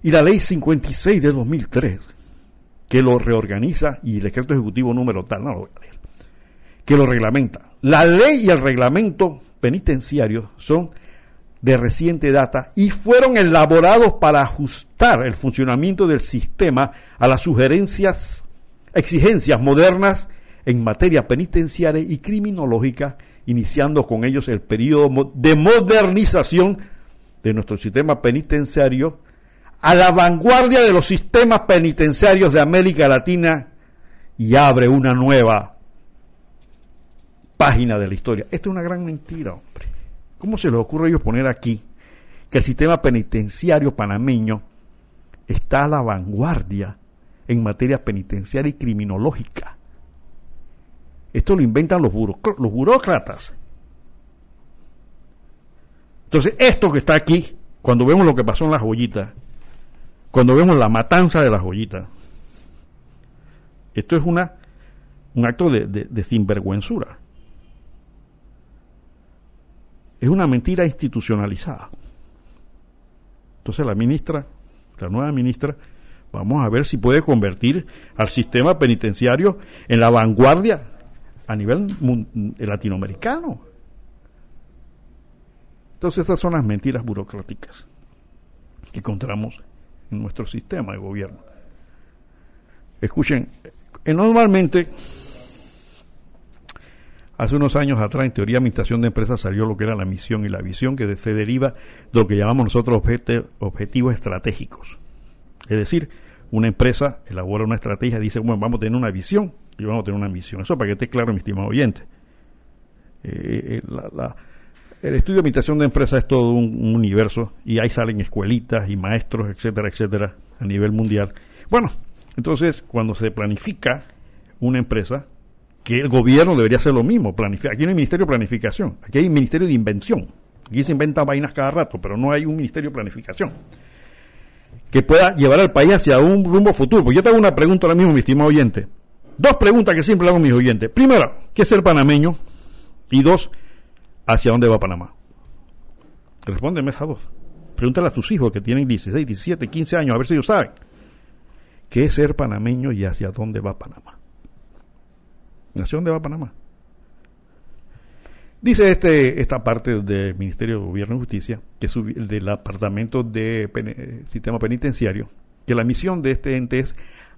S1: y la ley 56 de 2003, que lo reorganiza, y el decreto ejecutivo número tal, no lo voy a leer, que lo reglamenta. La ley y el reglamento penitenciario son de reciente data y fueron elaborados para ajustar el funcionamiento del sistema a las sugerencias, exigencias modernas en materia penitenciaria y criminológica, iniciando con ellos el periodo de modernización de nuestro sistema penitenciario a la vanguardia de los sistemas penitenciarios de América Latina y abre una nueva página de la historia. Esto es una gran mentira, hombre. ¿Cómo se les ocurre a ellos poner aquí que el sistema penitenciario panameño está a la vanguardia en materia penitenciaria y criminológica? Esto lo inventan los, burócratas. Entonces, esto que está aquí, cuando vemos lo que pasó en la joyita, cuando vemos la matanza de la joyita, esto es una, un acto de, de sinvergüenzura es una mentira institucionalizada. Entonces la ministra, la nueva ministra, vamos a ver si puede convertir al sistema penitenciario en la vanguardia a nivel latinoamericano. Entonces estas son las mentiras burocráticas que encontramos en nuestro sistema de gobierno. Escuchen, eh, normalmente Hace unos años atrás, en teoría administración de empresas, salió lo que era la misión y la visión, que se deriva de lo que llamamos nosotros objetivos estratégicos. Es decir, una empresa elabora una estrategia, dice, bueno, vamos a tener una visión y vamos a tener una misión. Eso para que esté claro, mi estimado oyente. Eh, eh, el estudio de administración de empresas es todo un, universo y ahí salen escuelitas y maestros, etcétera, etcétera, a nivel mundial. Bueno, entonces, cuando se planifica una empresa, que el gobierno debería hacer lo mismo. Planificar. Aquí no hay ministerio de planificación, aquí hay ministerio de invención. Aquí se inventan vainas cada rato, pero no hay un ministerio de planificación que pueda llevar al país hacia un rumbo futuro. Pues yo te hago una pregunta ahora mismo, mi estimado oyente. Dos preguntas que siempre hago a mis oyentes. Primero, ¿qué es ser panameño? Y dos, ¿hacia dónde va Panamá? Respóndeme esas dos. Pregúntale a tus hijos que tienen 16, 17, 15 años, a ver si ellos saben. ¿Qué es ser panameño y hacia dónde va Panamá? ¿Hacia dónde va Panamá? Dice este, esta parte del Ministerio de Gobierno y Justicia, que es del Departamento de Sistema Penitenciario, que la misión de este ente es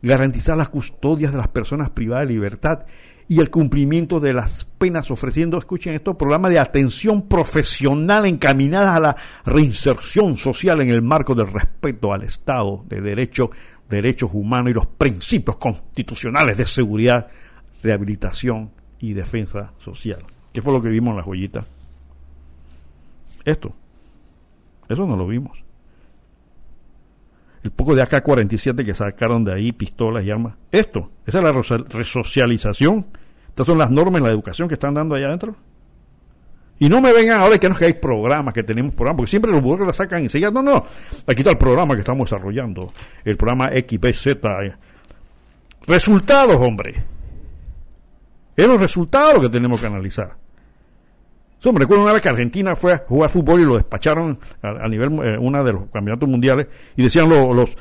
S1: garantizar las custodias de las personas privadas de libertad y el cumplimiento de las penas, ofreciendo, escuchen esto, programas de atención profesional encaminadas a la reinserción social en el marco del respeto al Estado de Derecho, derechos humanos y los principios constitucionales de seguridad rehabilitación y defensa social. ¿Qué fue lo que vimos en la joyita? Esto. Eso no lo vimos. El poco de AK-47 que sacaron de ahí, pistolas y armas. Esto. Esa es la resocialización. Estas son las normas la educación que están dando allá adentro. Y no me vengan ahora que no es que hay programas, que tenemos programas, porque siempre los la sacan y enseguida. No, no. Aquí está el programa que estamos desarrollando. El programa XBZ. Resultados, hombre. Es los resultados que tenemos que analizar. Yo me recuerdo una vez que Argentina fue a jugar fútbol y lo despacharon a, nivel eh, una de los campeonatos mundiales y decían los,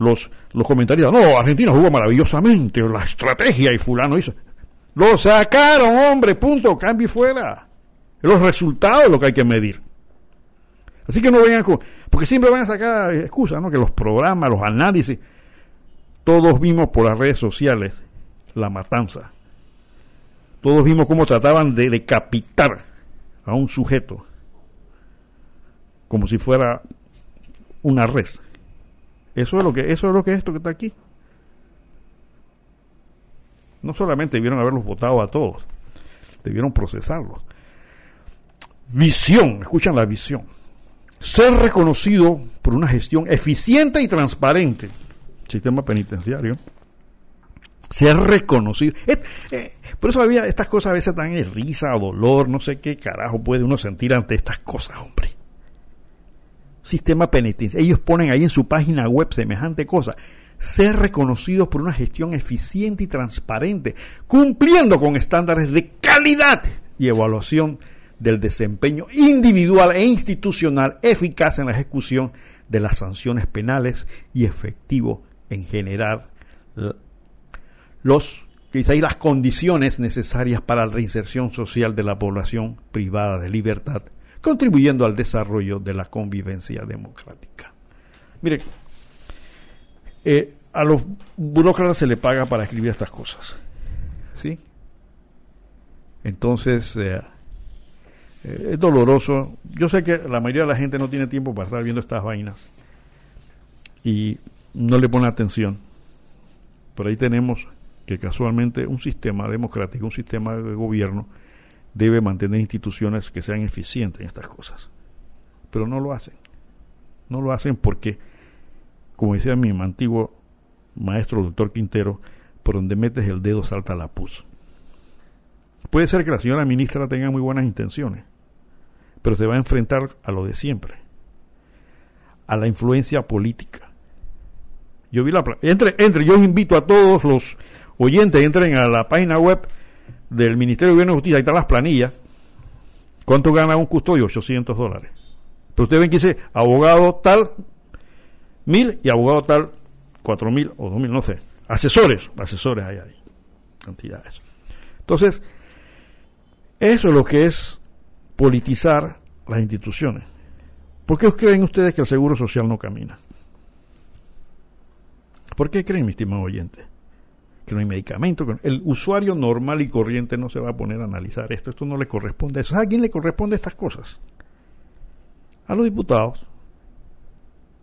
S1: los, los comentarios, no, Argentina jugó maravillosamente, la estrategia y fulano hizo. Lo sacaron, hombre, punto, cambio fuera. Los resultados lo que hay que medir. Así que no vengan con, porque siempre van a sacar excusas, ¿no? Que los programas, los análisis, todos vimos por las redes sociales la matanza todos vimos cómo trataban de decapitar a un sujeto como si fuera una res. Eso es lo que eso es lo que es esto que está aquí. No solamente debieron haberlos votado a todos, debieron procesarlos. Visión, escuchan la visión. Ser reconocido por una gestión eficiente y transparente. sistema penitenciario, ser reconocido. Eh, por eso había estas cosas a veces dan risa, dolor, no sé qué carajo puede uno sentir ante estas cosas, hombre. Sistema penitenciario. Ellos ponen ahí en su página web semejante cosa. Ser reconocidos por una gestión eficiente y transparente, cumpliendo con estándares de calidad y evaluación del desempeño individual e institucional eficaz en la ejecución de las sanciones penales y efectivo en generar los dice ahí las condiciones necesarias para la reinserción social de la población privada de libertad, contribuyendo al desarrollo de la convivencia democrática. Mire, eh, a los burócratas se le paga para escribir estas cosas, ¿sí? Entonces, eh, eh, es doloroso. Yo sé que la mayoría de la gente no tiene tiempo para estar viendo estas vainas y no le pone atención. Por ahí tenemos que casualmente un sistema democrático, un sistema de gobierno, debe mantener instituciones que sean eficientes en estas cosas. Pero no lo hacen. No lo hacen porque, como decía mi antiguo maestro, doctor Quintero, por donde metes el dedo salta la pus. Puede ser que la señora ministra tenga muy buenas intenciones, pero se va a enfrentar a lo de siempre, a la influencia política. Yo vi la entre, entre, yo invito a todos los oyentes, entren a la página web del Ministerio de Gobierno y Justicia, ahí están las planillas. ¿Cuánto gana un custodio? 800 dólares. Pero ustedes ven que dice abogado tal, mil y abogado tal, cuatro mil o dos mil, no sé. Asesores, asesores hay ahí. Cantidades. Entonces, eso es lo que es politizar las instituciones. ¿Por qué creen ustedes que el Seguro Social no camina? ¿Por qué creen, mi estimado oyente? Que no hay medicamento. El usuario normal y corriente no se va a poner a analizar esto. Esto no le corresponde a eso. ¿A quién le corresponde estas cosas? A los diputados.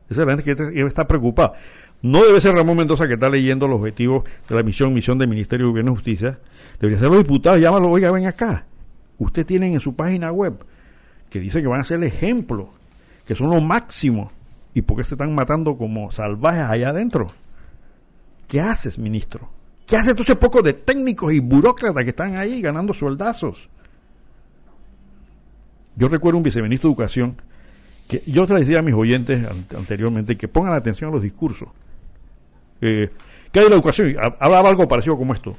S1: Esa es la gente que está preocupada. No debe ser Ramón Mendoza que está leyendo los objetivos de la misión, misión del Ministerio de Gobierno y Justicia. Debería ser los diputados. Llámalo, oiga, ven acá. Usted tienen en su página web que dice que van a ser el ejemplo, que son lo máximo. ¿Y por qué se están matando como salvajes allá adentro? ¿Qué haces, ministro? ¿Qué hace entonces poco de técnicos y burócratas que están ahí ganando sueldazos? Yo recuerdo un viceministro de Educación que yo te decía a mis oyentes an- anteriormente que pongan atención a los discursos. Eh, ¿Qué hay de la educación? Hablaba algo parecido como esto.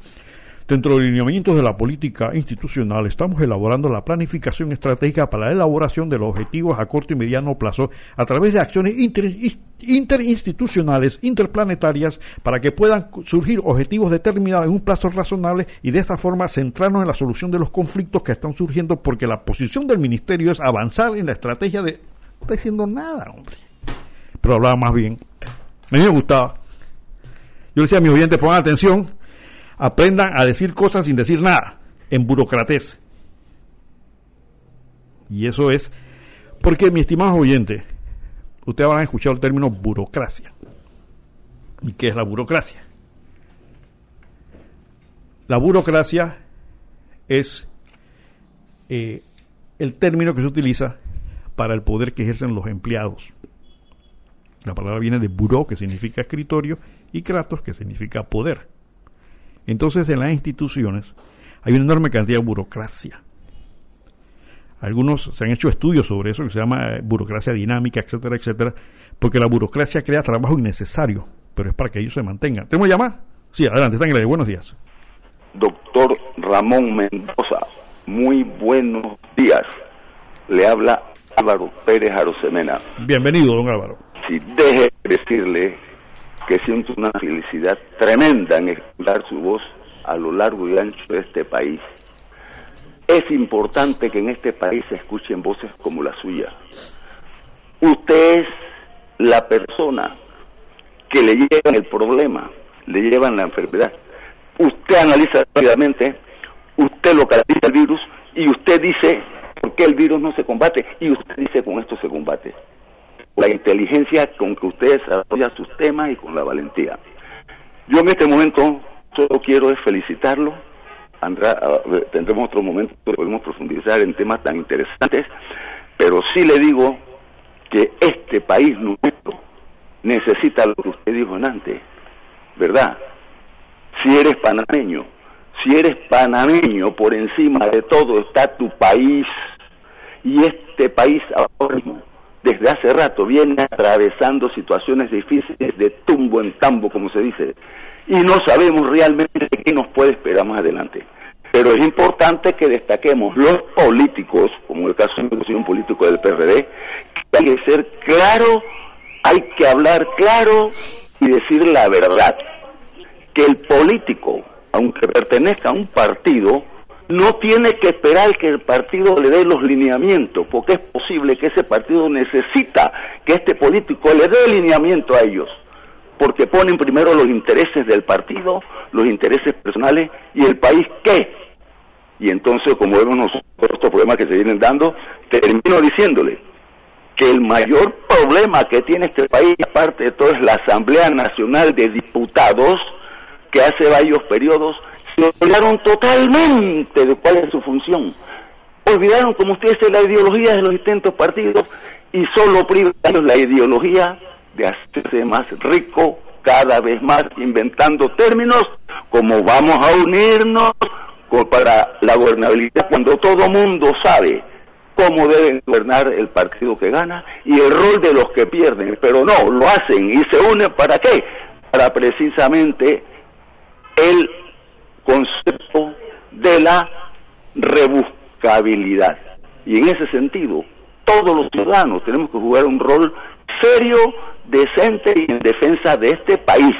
S1: Dentro de los lineamientos de la política institucional, estamos elaborando la planificación estratégica para la elaboración de los objetivos a corto y mediano plazo a través de acciones inter- interinstitucionales, interplanetarias, para que puedan surgir objetivos determinados en un plazo razonable y de esta forma centrarnos en la solución de los conflictos que están surgiendo, porque la posición del ministerio es avanzar en la estrategia de. No está diciendo nada, hombre. Pero hablaba más bien. A mí me gustaba. Yo le decía a mis oyentes, pongan atención, aprendan a decir cosas sin decir nada, en burocratez. Y eso es, porque mi estimado oyente, ustedes habrán escuchado el término burocracia. ¿Y qué es la burocracia? La burocracia es eh, el término que se utiliza para el poder que ejercen los empleados. La palabra viene de buró, que significa escritorio, y kratos, que significa poder. Entonces, en las instituciones hay una enorme cantidad de burocracia. Algunos se han hecho estudios sobre eso, que se llama eh, burocracia dinámica, etcétera, etcétera, porque la burocracia crea trabajo innecesario, pero es para que ellos se mantengan. ¿Tenemos llamar? Sí, adelante, están en. Buenos días.
S8: Doctor Ramón Mendoza, muy buenos días. Le habla Álvaro Pérez Arosemena.
S1: Bienvenido, don Álvaro.
S8: Si deje de decirle que siento una felicidad tremenda en escuchar su voz a lo largo y ancho de este país. Es importante que en este país se escuchen voces como la suya. Usted es la persona que le llevan el problema, le llevan la enfermedad. Usted analiza rápidamente, usted localiza el virus y usted dice por qué el virus no se combate y usted dice con esto se combate. La inteligencia con que usted desarrolla sus temas y con la valentía. Yo en este momento solo quiero felicitarlo. Andrá, ah, tendremos otro momento donde podemos profundizar en temas tan interesantes, pero sí le digo que este país nuestro necesita lo que usted dijo antes, ¿verdad? Si eres panameño, si eres panameño, por encima de todo está tu país. Y este país ahora mismo, desde hace rato, viene atravesando situaciones difíciles de tumbo en tambo, como se dice. Y no sabemos realmente qué nos puede esperar más adelante. Pero es importante que destaquemos los políticos, como el caso de un político del PRD, que hay que ser claro, hay que hablar claro y decir la verdad. Que el político, aunque pertenezca a un partido, no tiene que esperar que el partido le dé los lineamientos, porque es posible que ese partido necesita que este político le dé lineamiento a ellos, porque ponen primero los intereses del partido, los intereses personales y el país qué. Y entonces, como vemos nosotros estos problemas que se vienen dando, termino diciéndole que el mayor problema que tiene este país, aparte de todo, es la Asamblea Nacional de Diputados, que hace varios periodos se olvidaron totalmente de cuál es su función. Olvidaron, como usted dice, la ideología de los distintos partidos y solo privan la ideología de hacerse más rico cada vez más, inventando términos como vamos a unirnos para la gobernabilidad, cuando todo mundo sabe cómo debe gobernar el partido que gana y el rol de los que pierden, pero no, lo hacen y se unen para qué? Para precisamente el concepto de la rebuscabilidad. Y en ese sentido, todos los ciudadanos tenemos que jugar un rol serio, decente y en defensa de este país.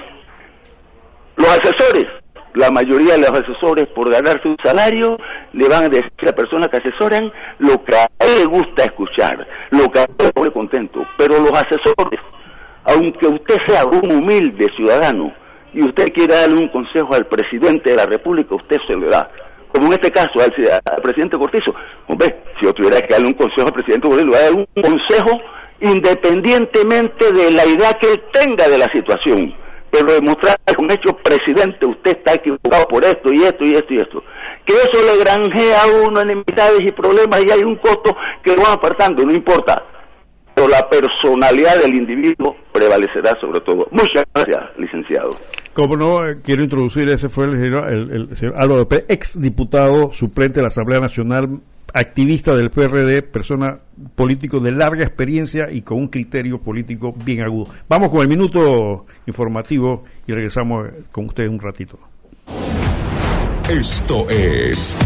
S8: Los asesores, la mayoría de los asesores por ganarse un salario le van a decir a la persona que asesoran lo que a él le gusta escuchar, lo que a él le pone contento. Pero los asesores, aunque usted sea un humilde ciudadano, y usted quiere darle un consejo al presidente de la República, usted se lo da. Como en este caso, al, al presidente Cortizo. Hombre, si yo tuviera que darle un consejo al presidente Cortizo, le voy a dar un consejo independientemente de la idea que él tenga de la situación. Pero demostrar con hecho, presidente, usted está equivocado por esto y esto y esto y esto. Que eso le granjea a uno enemistades y problemas y hay un costo que lo van apartando, no importa pero la personalidad del individuo prevalecerá sobre todo. Muchas gracias, licenciado.
S1: Como no, eh, quiero introducir, ese fue el, el, el señor Álvaro Pérez, ex diputado suplente de la Asamblea Nacional, activista del PRD, persona político de larga experiencia y con un criterio político bien agudo. Vamos con el minuto informativo y regresamos con ustedes un ratito.
S9: Esto es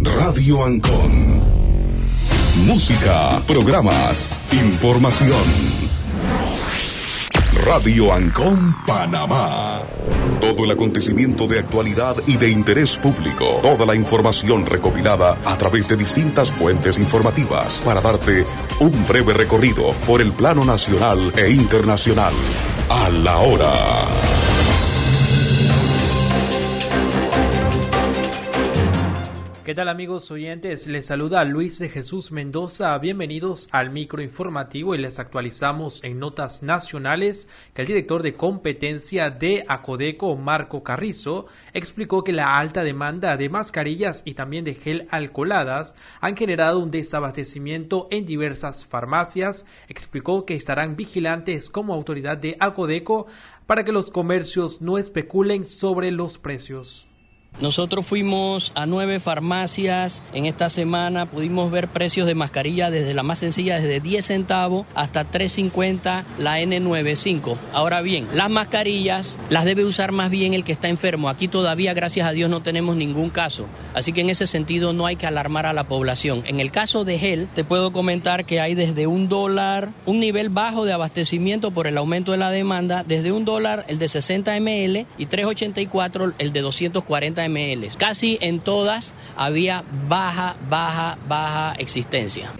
S9: Radio Ancon. Música, programas, información. Radio Ancon Panamá. Todo el acontecimiento de actualidad y de interés público. Toda la información recopilada a través de distintas fuentes informativas para darte un breve recorrido por el plano nacional e internacional. A la hora.
S10: ¿Qué tal amigos oyentes? Les saluda Luis de Jesús Mendoza. Bienvenidos al micro informativo y les actualizamos en notas nacionales que el director de competencia de Acodeco, Marco Carrizo, explicó que la alta demanda de mascarillas y también de gel alcoholadas han generado un desabastecimiento en diversas farmacias. Explicó que estarán vigilantes como autoridad de Acodeco para que los comercios no especulen sobre los precios.
S11: Nosotros fuimos a nueve farmacias en esta semana, pudimos ver precios de mascarilla desde la más sencilla, desde 10 centavos hasta 3.50 la N95. Ahora bien, las mascarillas las debe usar más bien el que está enfermo. Aquí todavía, gracias a Dios, no tenemos ningún caso. Así que en ese sentido no hay que alarmar a la población. En el caso de gel, te puedo comentar que hay desde un dólar, un nivel bajo de abastecimiento por el aumento de la demanda, desde un dólar el de 60 ml y 3.84 el de 240 ml. Casi en todas había baja, baja, baja existencia.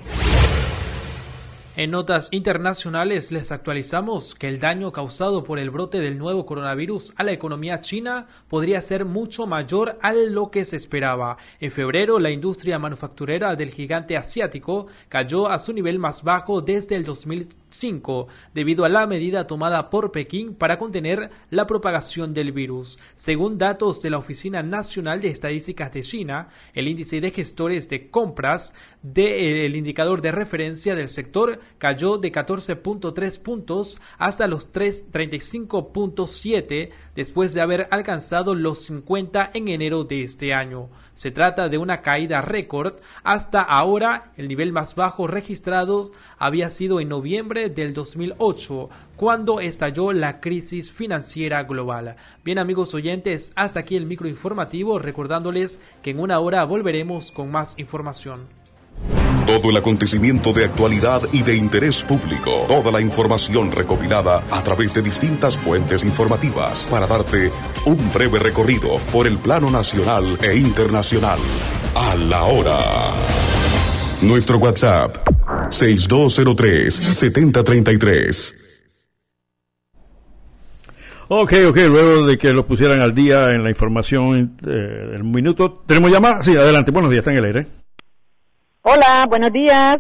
S10: En notas internacionales les actualizamos que el daño causado por el brote del nuevo coronavirus a la economía china podría ser mucho mayor a lo que se esperaba. En febrero, la industria manufacturera del gigante asiático cayó a su nivel más bajo desde el 2000 5 debido a la medida tomada por Pekín para contener la propagación del virus. Según datos de la Oficina Nacional de Estadísticas de China, el índice de gestores de compras del indicador de referencia del sector cayó de 14.3 puntos hasta los 35.7 después de haber alcanzado los 50 en enero de este año. Se trata de una caída récord. Hasta ahora, el nivel más bajo registrado había sido en noviembre del 2008, cuando estalló la crisis financiera global. Bien amigos oyentes, hasta aquí el microinformativo, recordándoles que en una hora volveremos con más información.
S9: Todo el acontecimiento de actualidad y de interés público. Toda la información recopilada a través de distintas fuentes informativas para darte un breve recorrido por el plano nacional e internacional. A la hora. Nuestro WhatsApp 6203-7033.
S1: Ok, ok, luego de que lo pusieran al día en la información eh, del minuto, ¿tenemos llamada? Sí, adelante, buenos días, está en el aire.
S12: Hola, buenos días.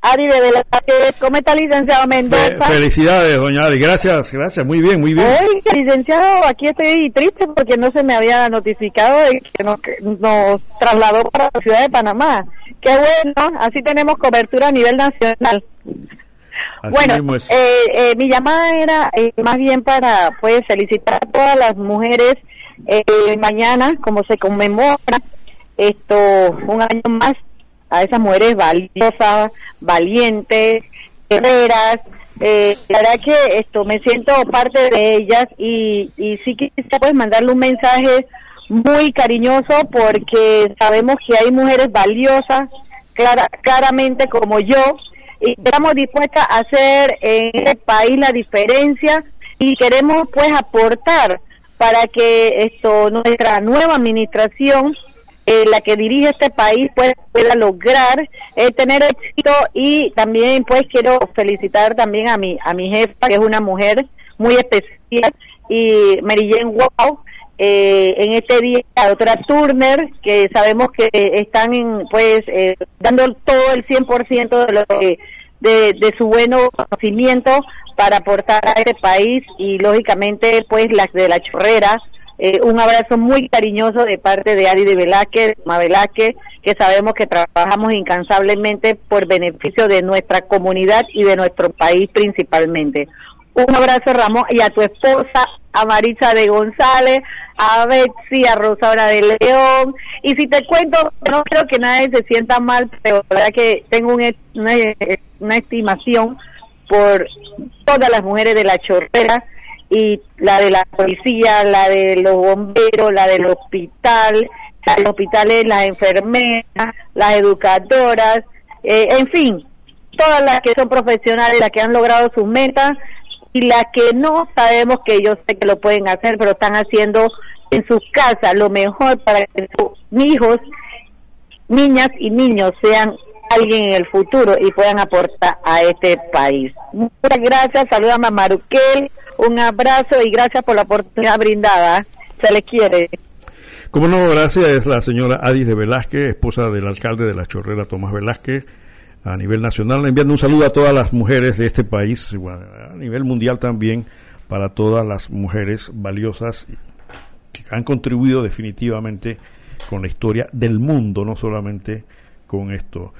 S12: Ari de Velázquez, ¿cómo está licenciado Mendoza?
S1: felicidades, doña Ari, gracias, gracias, muy bien, muy bien.
S12: Oiga, licenciado, aquí estoy triste porque no se me había notificado de que nos, nos trasladó para la ciudad de Panamá. Qué bueno, así tenemos cobertura a nivel nacional.
S1: Así
S12: bueno, eh, eh, mi llamada era eh, más bien para pues felicitar a todas las mujeres eh, mañana, como se conmemora esto un año más a esas mujeres valiosas, valientes, guerreras. Eh, la verdad que esto me siento parte de ellas y, y sí quisiera pues mandarle un mensaje muy cariñoso porque sabemos que hay mujeres valiosas, clara, claramente como yo, y estamos dispuestas a hacer en el país la diferencia y queremos pues aportar para que esto nuestra nueva administración eh, la que dirige este país pues, pueda lograr eh, tener éxito y también pues quiero felicitar también a mi a mi jefa que es una mujer muy especial y Mary Jane Wow eh, en este día la doctora Turner que sabemos que están en, pues eh, dando todo el 100% de lo que de, de su bueno conocimiento para aportar a este país y lógicamente pues las de la chorrera eh, un abrazo muy cariñoso de parte de Ari de Velázquez, Ma Velázquez, que sabemos que trabajamos incansablemente por beneficio de nuestra comunidad y de nuestro país principalmente. Un abrazo, Ramón, y a tu esposa, a Marisa de González, a Betsy, a Rosaura de León. Y si te cuento, no creo que nadie se sienta mal, pero la verdad que tengo un, una, una estimación por todas las mujeres de la chorrera y la de la policía, la de los bomberos, la del hospital, la del hospital es las enfermeras, las educadoras, eh, en fin, todas las que son profesionales, las que han logrado sus metas y las que no sabemos que yo sé que lo pueden hacer, pero están haciendo en sus casas lo mejor para que sus hijos, niñas y niños sean alguien en el futuro y puedan aportar a este país. Muchas gracias, saludame a Maruquel, un abrazo y gracias por la oportunidad brindada. Se le quiere.
S1: Como no, gracias, es la señora Adis de Velázquez, esposa del alcalde de La Chorrera, Tomás Velázquez, a nivel nacional, enviando un saludo a todas las mujeres de este país, a nivel mundial también, para todas las mujeres valiosas que han contribuido definitivamente con la historia del mundo, no solamente con esto.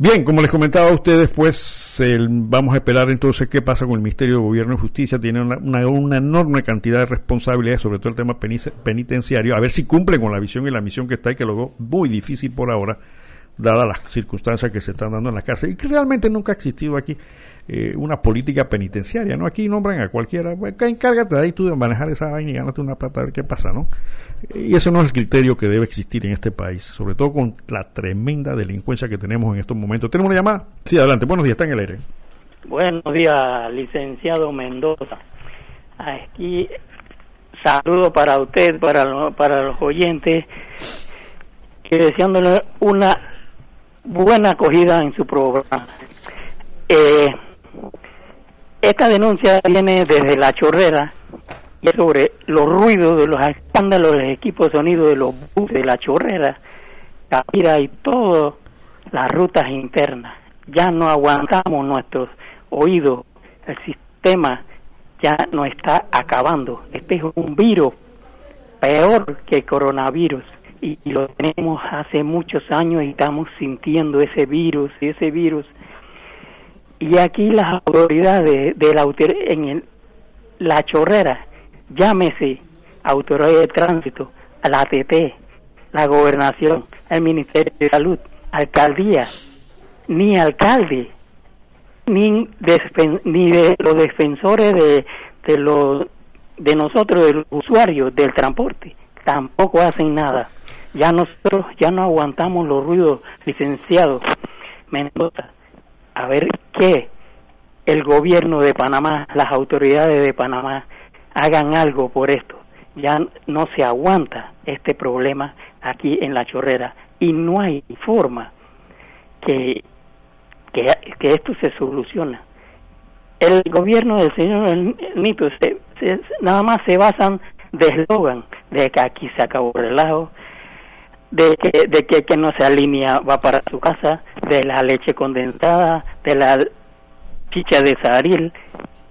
S1: Bien, como les comentaba a ustedes, pues vamos a esperar entonces qué pasa con el Ministerio de Gobierno y Justicia. Tiene una enorme cantidad de responsabilidades, sobre todo el tema penitenciario, a ver si cumplen con la visión y la misión que está y que lo veo muy difícil por ahora, dadas las circunstancias que se están dando en la cárcel y que realmente nunca ha existido aquí eh, una política penitenciaria, ¿no? Aquí nombran a cualquiera, encárgate de ahí tú de manejar esa vaina y gánate una plata a ver qué pasa, ¿no? Y ese no es el criterio que debe existir en este país, sobre todo con la tremenda delincuencia que tenemos en estos momentos. ¿Tenemos una llamada? Sí, adelante. Buenos días, está en el aire.
S13: Buenos días, licenciado Mendoza. Aquí saludo para usted, para, lo, para los oyentes, que deseándole una buena acogida en su programa. Eh, esta denuncia viene desde la chorrera y es sobre los ruidos de los escándalos de equipos de sonido de los buses de la chorrera, Capira y todas las rutas internas. Ya no aguantamos nuestros oídos El sistema ya nos está acabando. Este es un virus peor que el coronavirus y lo tenemos hace muchos años y estamos sintiendo ese virus y ese virus. Y aquí las autoridades de la autor- en el- la chorrera, llámese autoridad de tránsito, la ATT, la gobernación, el Ministerio de Salud, alcaldía, ni alcalde, ni, ni de los defensores de, de los de nosotros, de los usuarios del transporte, tampoco hacen nada. Ya nosotros ya no aguantamos los ruidos, licenciados Mendoza. A ver qué el gobierno de Panamá, las autoridades de Panamá hagan algo por esto. Ya no se aguanta este problema aquí en la chorrera y no hay forma que, que, que esto se soluciona. El gobierno del señor Nito se, se- nada más se basan de eslogan, de que aquí se acabó el relajo, de que, de que, no se alinea va para su casa, de la leche condensada, de la chicha de saril.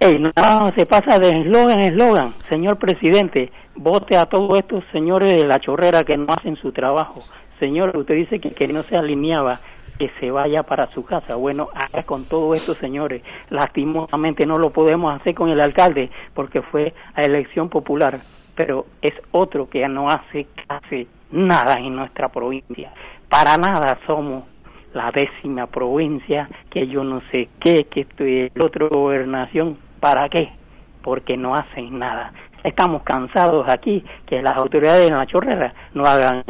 S13: Ey, no, se pasa de eslogan en eslogan. Señor presidente, vote a todos estos señores de la chorrera que no hacen su trabajo. Señor, usted dice que, que no se alineaba, que se vaya para su casa. Bueno, haga con todos estos señores. Lastimosamente no lo podemos hacer con el alcalde porque fue a elección popular, pero es otro que no hace casi nada en nuestra provincia. Para nada somos la décima provincia, que yo no sé qué, que estoy el otro gobernación, ¿para qué? Porque no hacen nada. Estamos cansados aquí que las autoridades de la chorrera no hagan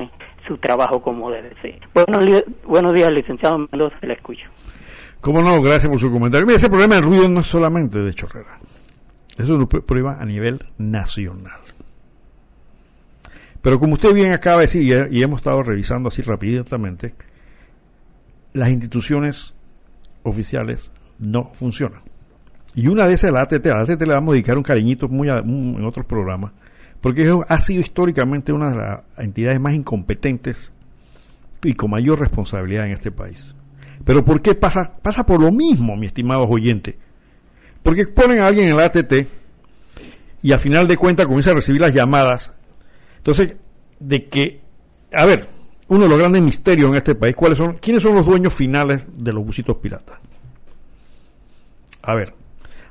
S13: su trabajo como debe ser. Buenos, li- buenos días, licenciado Mendoza, le escucho.
S1: Cómo no, gracias por su comentario. Mira, ese problema del ruido no es solamente de Chorrera. Es un pr- problema a nivel nacional. Pero como usted bien acaba de decir, y he- y hemos estado revisando así rápidamente, las instituciones oficiales no funcionan. Y una de esas es la ATT. A la ATT le vamos a dedicar un cariñito muy a- en otros programas, porque ha sido históricamente una de las entidades más incompetentes y con mayor responsabilidad en este país. Pero ¿por qué pasa? Pasa por lo mismo, mi estimado oyente. Porque ponen a alguien en la ATT y al final de cuentas comienza a recibir las llamadas. Entonces, de que, a ver, uno de los grandes misterios en este país, ¿cuáles son? ¿Quiénes son los dueños finales de los busitos piratas? A ver,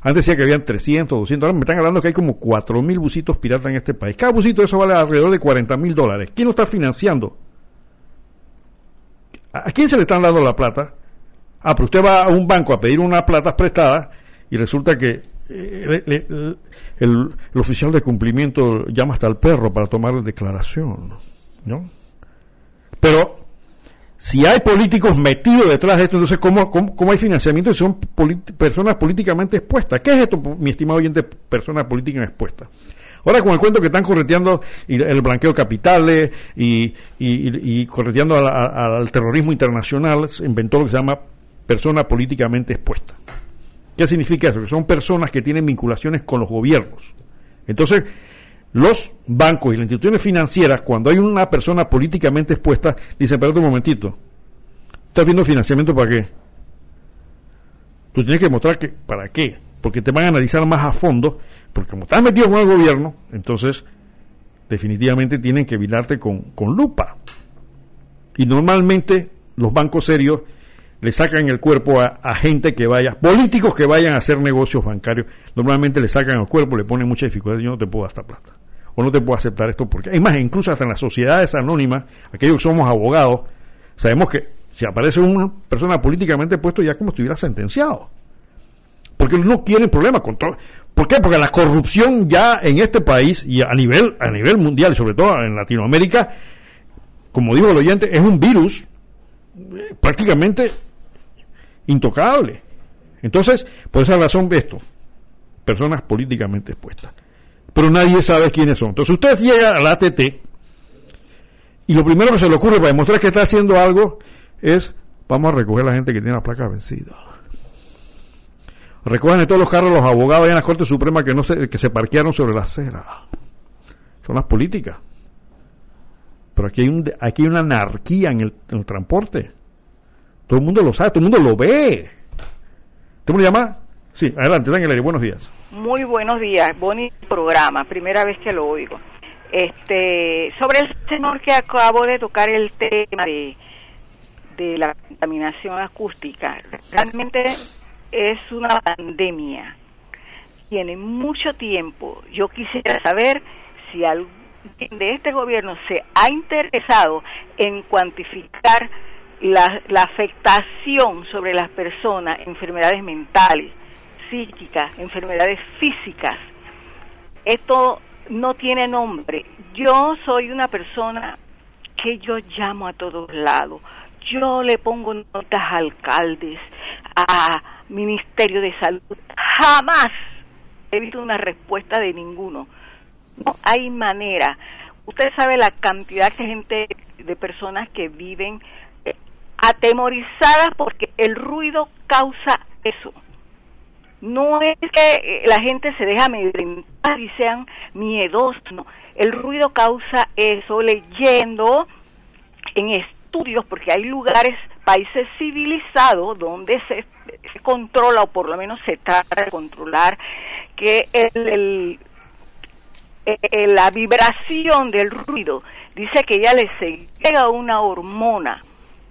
S1: antes decía que habían 300, 200, ahora me están hablando que hay como 4.000 busitos piratas en este país. Cada busito eso vale alrededor de 40 mil dólares. ¿Quién lo está financiando? ¿A quién se le están dando la plata? Ah, pero usted va a un banco a pedir unas platas prestadas y resulta que eh, el, el oficial de cumplimiento llama hasta al perro para tomar declaración, ¿no? Pero si hay políticos metidos detrás de esto, entonces ¿cómo, cómo, cómo hay financiamiento si son personas políticamente expuestas? ¿Qué es esto, mi estimado oyente, personas políticas expuestas? Ahora con el cuento que están correteando el blanqueo de capitales y, y, y- correteando al- al terrorismo internacional, se inventó lo que se llama persona políticamente expuesta. ¿Qué significa eso? Que son personas que tienen vinculaciones con los gobiernos. Entonces, los bancos y las instituciones financieras, cuando hay una persona políticamente expuesta, dicen, espérate un momentito, ¿estás viendo financiamiento para qué? Tú tienes que mostrar que, ¿para qué? Porque te van a analizar más a fondo, porque como estás metido con el gobierno, entonces definitivamente tienen que mirarte con, con lupa. Y normalmente los bancos serios le sacan el cuerpo a, gente que vaya, políticos que vayan a hacer negocios bancarios, normalmente le sacan el cuerpo, le ponen mucha dificultad, yo no te puedo dar esta plata, o no te puedo aceptar esto porque, es más, incluso hasta en las sociedades anónimas, aquellos que somos abogados, sabemos que si aparece una persona políticamente puesto ya como estuviera sentenciado, porque no quieren problemas con todo. ¿Por qué? Porque la corrupción ya en este país y a nivel, a nivel mundial y sobre todo en Latinoamérica, como dijo el oyente, es un virus eh, prácticamente intocable. Entonces, por esa razón, esto, personas políticamente expuestas. Pero nadie sabe quiénes son. Entonces, usted llega a la ATT y lo primero que se le ocurre para demostrar que está haciendo algo es, vamos a recoger a la gente que tiene la placa vencida. Recogen de todos los carros los abogados en la Corte Suprema que, no se, que se parquearon sobre la acera. Son las políticas. Pero aquí hay, un, aquí hay una anarquía en el transporte. Todo el mundo lo sabe, todo el mundo lo ve. Todo el mundo llama Sí, adelante, Daniel, buenos días.
S14: Muy buenos días, bonito programa, primera vez que lo oigo. Este, sobre el señor que acabo de tocar el tema de, de la contaminación acústica, realmente es una pandemia. Tiene mucho tiempo. Yo quisiera saber si alguien de este gobierno se ha interesado en cuantificar la, la afectación sobre las personas, enfermedades mentales, psíquicas, enfermedades físicas. Esto no tiene nombre. Yo soy una persona que yo llamo a todos lados. Yo le pongo notas a alcaldes, a Ministerio de Salud. Jamás he visto una respuesta de ninguno. No hay manera. Usted sabe la cantidad de gente, de personas que viven atemorizadas porque el ruido causa eso. No es que eh, la gente se deja amedrentar y sean miedosos, no. El ruido causa eso, leyendo en estudios, porque hay lugares, países civilizados donde se, se controla, o por lo menos se trata de controlar, que el, eh, la vibración del ruido dice que ya le llega una hormona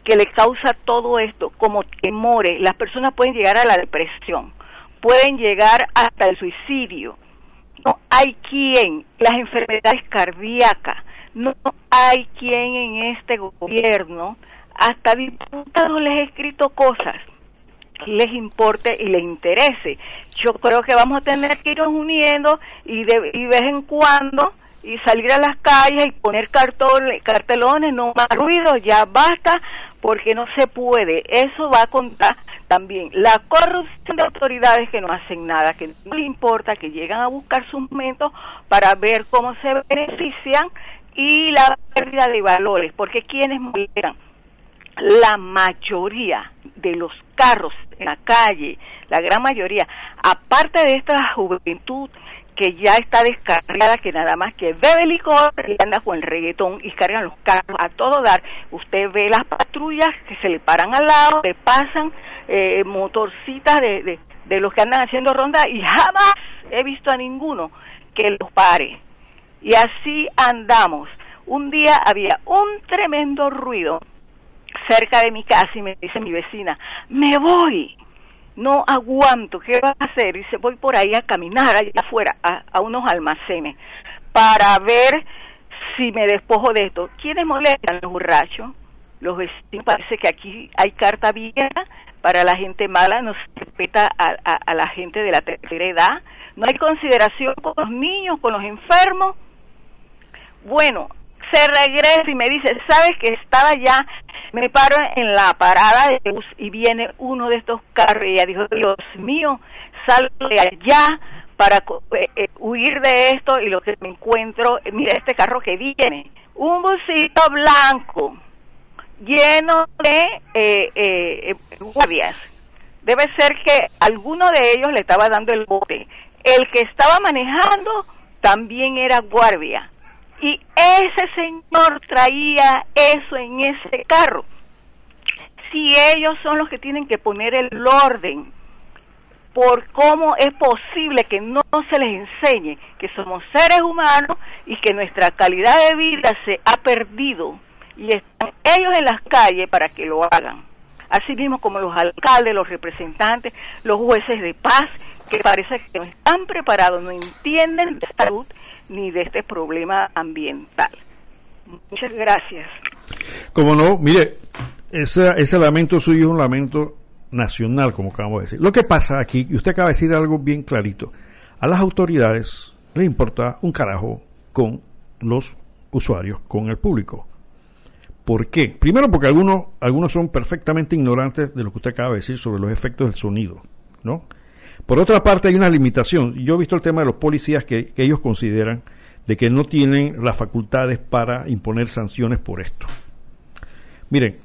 S14: que le causa todo esto, como temores. Las personas pueden llegar a la depresión pueden llegar hasta el suicidio. No hay quien, las enfermedades cardíacas, no hay quien en este gobierno, hasta diputados les he escrito cosas les importe y les interese. Yo creo que vamos a tener que irnos uniendo y de, y vez en cuando y salir a las calles y poner cartones, cartelones, no más ruido, ya basta, porque no se puede. Eso va a contar también la corrupción de autoridades que no hacen nada, que no les importa, que llegan a buscar sus momentos para ver cómo se benefician y la pérdida de valores, porque quienes molestan la mayoría de los carros en la calle, la gran mayoría, aparte de esta juventud que ya está descargada, que nada más que bebe licor y anda con el reggaetón y cargan los carros a todo dar. Usted ve las patrullas que se le paran al lado, le pasan eh, motorcitas de, de, de los que andan haciendo ronda y jamás he visto a ninguno que los pare. Y así andamos. Un día había un tremendo ruido cerca de mi casa y me dice mi vecina, me voy no aguanto, ¿qué vas a hacer? Y dice, voy por ahí a caminar allá afuera, a, unos almacenes, para ver si me despojo de esto. ¿Quiénes molestan los borrachos? Los vecinos, parece que aquí hay carta vieja para la gente mala, no se respeta a, a la gente de la tercera edad, no hay consideración con los niños, con los enfermos. Bueno, se regresa y me dice, ¿sabes que estaba ya? Me paro en la parada de bus y viene uno de estos carros y ella dijo, Dios mío, salgo de allá para eh, eh, huir de esto y lo que me encuentro, mira este carro que viene, un busito blanco lleno de eh, eh, guardias. Debe ser que alguno de ellos le estaba dando el bote. El que estaba manejando también era guardia y ese señor traía eso en ese carro. Si ellos son los que tienen que poner el orden por cómo es posible que no se les enseñe que somos seres humanos y que nuestra calidad de vida se ha perdido y están ellos en las calles para que lo hagan. Así mismo como los alcaldes, los representantes, los jueces de paz, que parece que no están preparados, no entienden de salud ni de este problema ambiental. Muchas gracias.
S1: Como no, mire, ese, ese lamento suyo es un lamento nacional, como acabamos de decir. Lo que pasa aquí, y usted acaba de decir algo bien clarito, a las autoridades les importa un carajo con los usuarios, con el público. ¿Por qué? Primero porque algunos, algunos son perfectamente ignorantes de lo que usted acaba de decir sobre los efectos del sonido, ¿no? Por otra parte, hay una limitación. Yo he visto el tema de los policías que, ellos consideran de que no tienen las facultades para imponer sanciones por esto. Miren,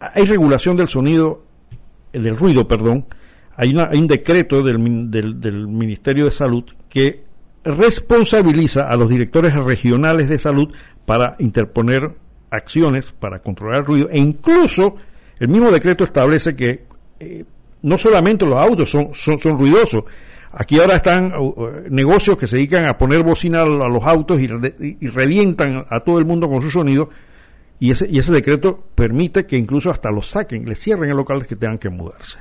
S1: hay regulación del sonido, eh, del ruido, perdón. Hay, una, hay un decreto del Ministerio de Salud que responsabiliza a los directores regionales de salud para interponer acciones para controlar el ruido e incluso el mismo decreto establece que eh, no solamente los autos son, son, ruidosos, aquí ahora están uh, uh, negocios que se dedican a poner bocina a los autos y, re- y revientan a todo el mundo con su sonido, y ese, y ese decreto permite que incluso hasta los saquen, les cierren el local que tengan que mudarse.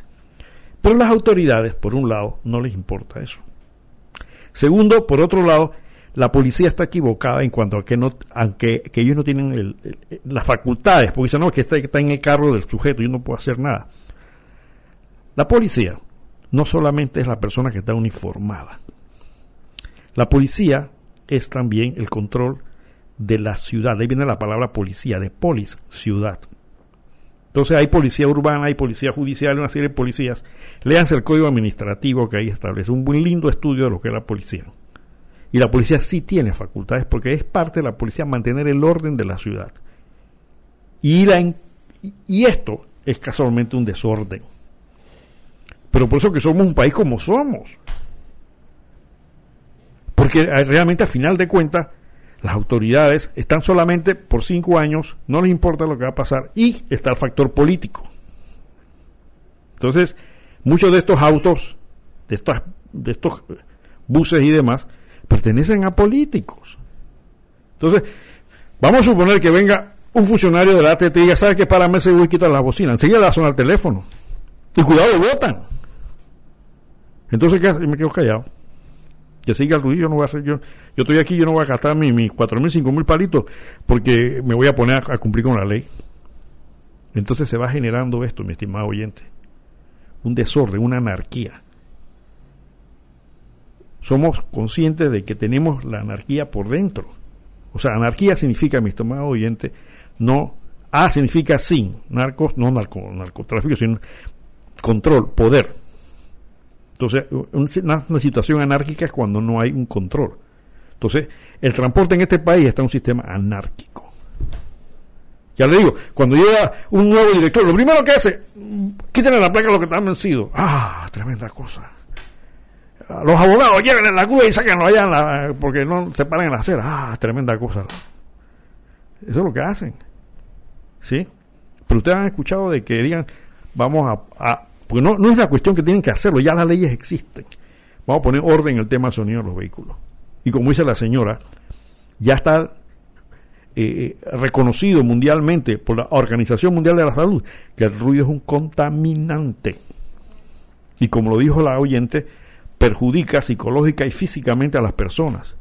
S1: Pero las autoridades, por un lado, no les importa eso. Segundo, por otro lado, la policía está equivocada en cuanto a que no, aunque que ellos no tienen el- las facultades, porque dicen, no, que está, está en el carro del sujeto, yo no puedo hacer nada. La policía no solamente es la persona que está uniformada. La policía es también el control de la ciudad. De ahí viene la palabra policía, de polis, ciudad. Entonces hay policía urbana, hay policía judicial, una serie de policías. Léanse el código administrativo que ahí establece. Un buen lindo estudio de lo que es la policía. Y la policía sí tiene facultades porque es parte de la policía mantener el orden de la ciudad. Y, y esto es casualmente un desorden. Pero por eso que somos un país como somos. Porque eh, realmente a final de cuentas las autoridades están solamente por cinco años, no les importa lo que va a pasar y está el factor político. Entonces, muchos de estos autos, de, estas, de estos buses y demás, pertenecen a políticos. Entonces, vamos a suponer que venga un funcionario de la ATT y diga, ¿sabe qué? Para ese voy a quitar la bocina. Enseguida le va a sonar el teléfono. Y cuidado, lo botan. Entonces, ¿qué me quedo callado. Que siga el ruido, yo no voy a hacer, yo, yo estoy aquí, yo no voy a gastar mis, mis cuatro mil, cinco mil palitos, porque me voy a poner a, a cumplir con la ley. Entonces se va generando esto, mi estimado oyente. Un desorden, una anarquía. Somos conscientes de que tenemos la anarquía por dentro. O sea, anarquía significa, mi estimado oyente, no, A significa sin, narcos, no narco, narcotráfico, sino control, poder. Entonces, una, situación anárquica es cuando no hay un control. Entonces, el transporte en este país está en un sistema anárquico. Ya le digo, cuando llega un nuevo director, lo primero que hace, quítenle la placa a los que están vencidos. Ah, tremenda cosa. A Los abogados llegan en la grúa y sáquenlo allá porque no se paran en la acera. Ah, tremenda cosa. Eso es lo que hacen. ¿Sí? Pero ustedes han escuchado de que digan, vamos a- porque no, no es una cuestión que tienen que hacerlo, ya las leyes existen. Vamos a poner orden en el tema del sonido de los vehículos. Y como dice la señora, ya está eh, eh, reconocido mundialmente por la Organización Mundial de la Salud que el ruido es un contaminante. Y como lo dijo la oyente, perjudica psicológica y físicamente a las personas.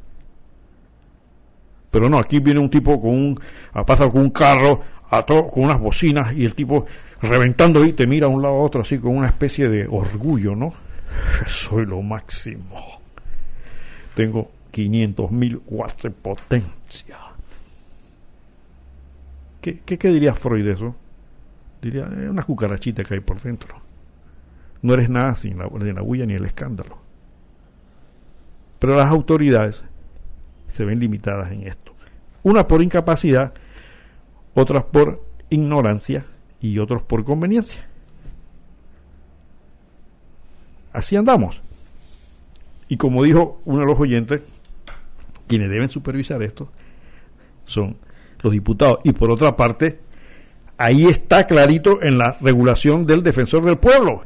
S1: Pero no, aquí viene un tipo con un, pasa con un carro, a to- con unas bocinas y el tipo reventando y te mira a un lado a otro así con una especie de orgullo, ¿no? Soy lo máximo. Tengo 500 mil watts de potencia. ¿Qué, qué, diría Freud de eso? Diría, es una cucarachita que hay por dentro. No eres nada sin la, ni la bulla ni el escándalo. Pero las autoridades se ven limitadas en esto. Unas por incapacidad, otras por ignorancia y otros por conveniencia. Así andamos. Y como dijo uno de los oyentes, quienes deben supervisar esto son los diputados. Y por otra parte, ahí está clarito en la regulación del defensor del pueblo.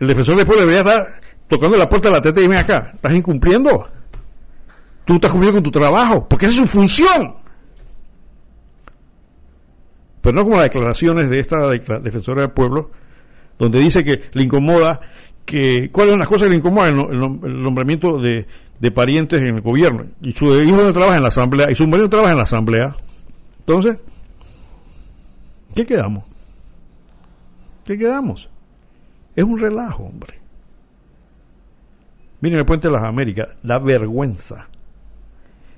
S1: El defensor del pueblo debería estar tocando la puerta de la teta y ven acá, estás incumpliendo. Tú estás cumpliendo con tu trabajo, porque esa es su función. Pero no como las declaraciones de esta defensora del pueblo, donde dice que le incomoda que cuáles son las cosas que le incomodan el, no- el nom- el nombramiento de, de parientes en el gobierno. Y su hijo no trabaja en la asamblea y su marido trabaja en la asamblea. Entonces ¿qué quedamos? ¿qué quedamos? es un relajo hombre. Miren el puente de las Américas da vergüenza.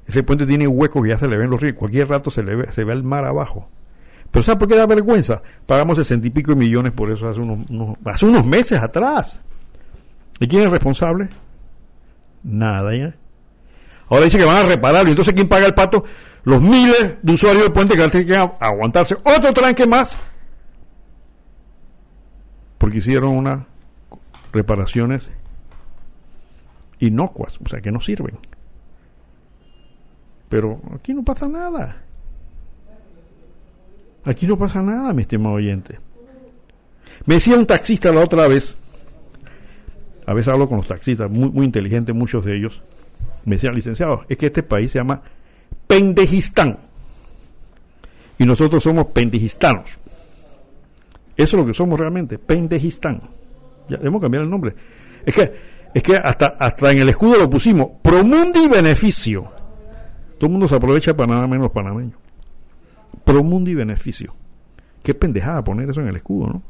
S1: Ese puente tiene huecos que ya se le ven los ríos. Cualquier rato se le ve, se ve el mar abajo pero ¿sabe por qué da vergüenza? Pagamos sesenta y pico millones por eso hace unos, hace unos meses atrás. ¿Y quién es responsable? Nada, ¿ya? Ahora dice que van a repararlo. Entonces, ¿quién paga el pato? Los miles de usuarios del puente que tienen que aguantarse otro tranque más. Porque hicieron unas reparaciones inocuas, o sea, que no sirven. Pero aquí no pasa nada. Aquí no pasa nada, mi estimado oyente. Me decía un taxista la otra vez, a veces hablo con los taxistas, muy, muy inteligentes muchos de ellos, me decían, licenciado, es que este país se llama Pendejistán y nosotros somos pendejistanos. Eso es lo que somos realmente, Pendejistán. Ya debemos cambiar el nombre. Es que, es que hasta, hasta en el escudo lo pusimos, Promundi Beneficio. Todo el mundo se aprovecha para nada menos los panameños. Promundi Beneficio. Qué pendejada poner eso en el escudo, ¿no?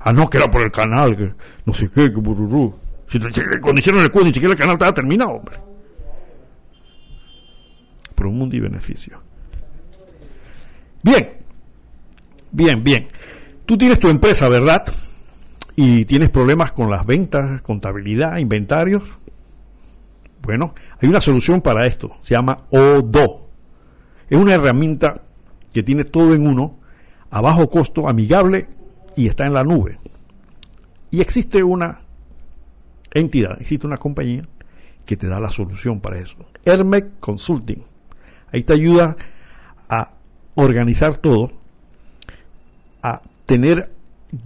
S1: Ah, no, que era por el canal, que no sé qué, que bururú. Si, cuando hicieron el escudo, ni siquiera el canal estaba terminado, hombre. Promundi Beneficio. Bien, bien, bien. Tú tienes tu empresa, ¿verdad? Y tienes problemas con las ventas, contabilidad, inventarios. Bueno, hay una solución para esto. Se llama Odo. Es una herramienta que tiene todo en uno, a bajo costo, amigable y está en la nube. Y existe una entidad, existe una compañía que te da la solución para eso. Hermec Consulting. Ahí te ayuda a organizar todo, a tener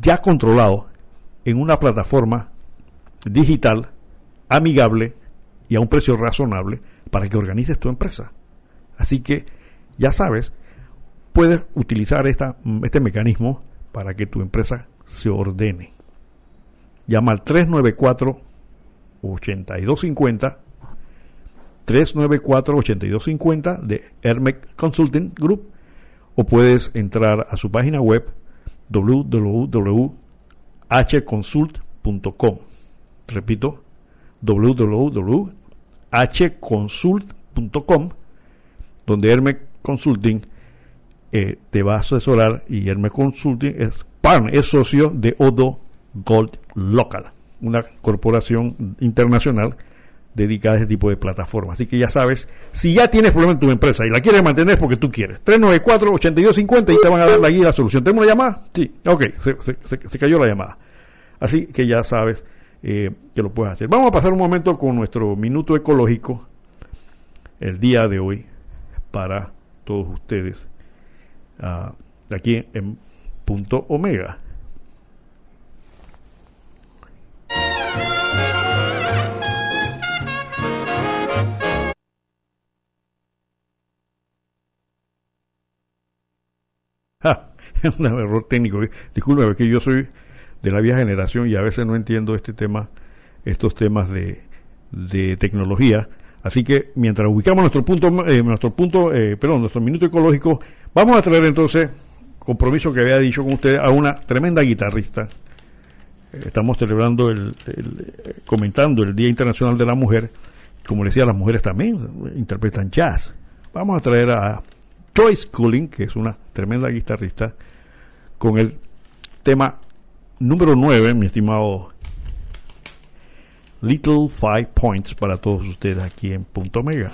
S1: ya controlado en una plataforma digital, amigable y a un precio razonable para que organices tu empresa. Así que ya sabes, puedes utilizar este mecanismo para que tu empresa se ordene. Llama al 394 8250 394 8250 de Hermec Consulting Group o puedes entrar a su página web www.hconsult.com. Repito, www.hconsult.com, donde Consulting eh, te va a asesorar y Hermes Consulting es pan es socio de Odo Gold Local, una corporación internacional dedicada a ese tipo de plataformas. Así que ya sabes, si ya tienes problema en tu empresa y la quieres mantener porque tú quieres, 394-8250 y te van a dar la guía y la solución. ¿Tengo una llamada? Sí, ok, se, cayó la llamada. Así que ya sabes eh, que lo puedes hacer. Vamos a pasar un momento con nuestro minuto ecológico el día de hoy para todos ustedes uh, aquí en punto omega. es un error técnico. Disculpe, que yo soy de la vieja generación y a veces no entiendo este tema, estos temas de, de tecnología. Así que mientras ubicamos nuestro punto, eh, nuestro punto, eh, perdón, nuestro minuto ecológico, vamos a traer entonces, compromiso que había dicho con usted, a una tremenda guitarrista. Eh, estamos celebrando el, comentando el Día Internacional de la Mujer. Como decía, las mujeres también interpretan jazz. Vamos a traer a Joyce Cooling, que es una tremenda guitarrista, con el tema número 9, mi estimado Little Five Points para todos ustedes aquí en Punto Mega.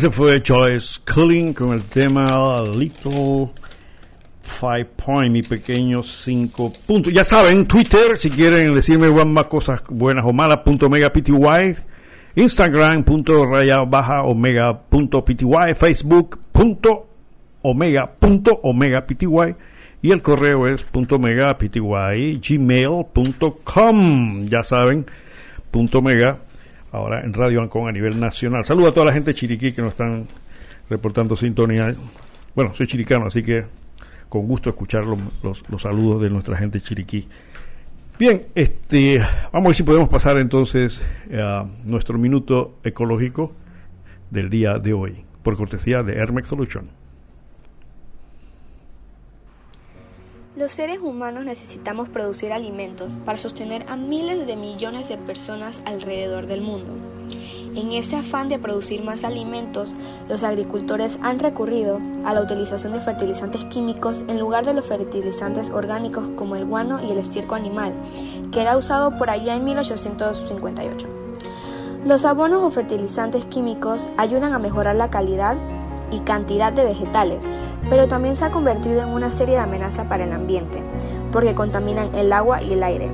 S1: Ese fue Choice Culling con el tema Little Five Point, mi pequeño cinco puntos. Ya saben, Twitter, si quieren decirme más cosas buenas o malas, punto omega pty, Instagram, punto raya baja omega punto pty, Facebook, punto omega punto omega pty, y el correo es punto omega pty, gmail.com. Ya saben, punto omega ahora en Radio Ancon a nivel nacional. Saludo a toda la gente de Chiriquí que nos están reportando sintonía. Bueno, soy chiricano, así que con gusto escuchar los, saludos de nuestra gente de Chiriquí. Bien, este, vamos a ver si podemos pasar entonces a nuestro minuto ecológico del día de hoy, por cortesía de Hermex Solution.
S15: Los seres humanos necesitamos producir alimentos para sostener a miles de millones de personas alrededor del mundo. En ese afán de producir más alimentos, los agricultores han recurrido a la utilización de fertilizantes químicos en lugar de los fertilizantes orgánicos como el guano y el estiércol animal, que era usado por allá en 1858. Los abonos o fertilizantes químicos ayudan a mejorar la calidad y cantidad de vegetales, pero también se ha convertido en una serie de amenazas para el ambiente, porque contaminan el agua y el aire.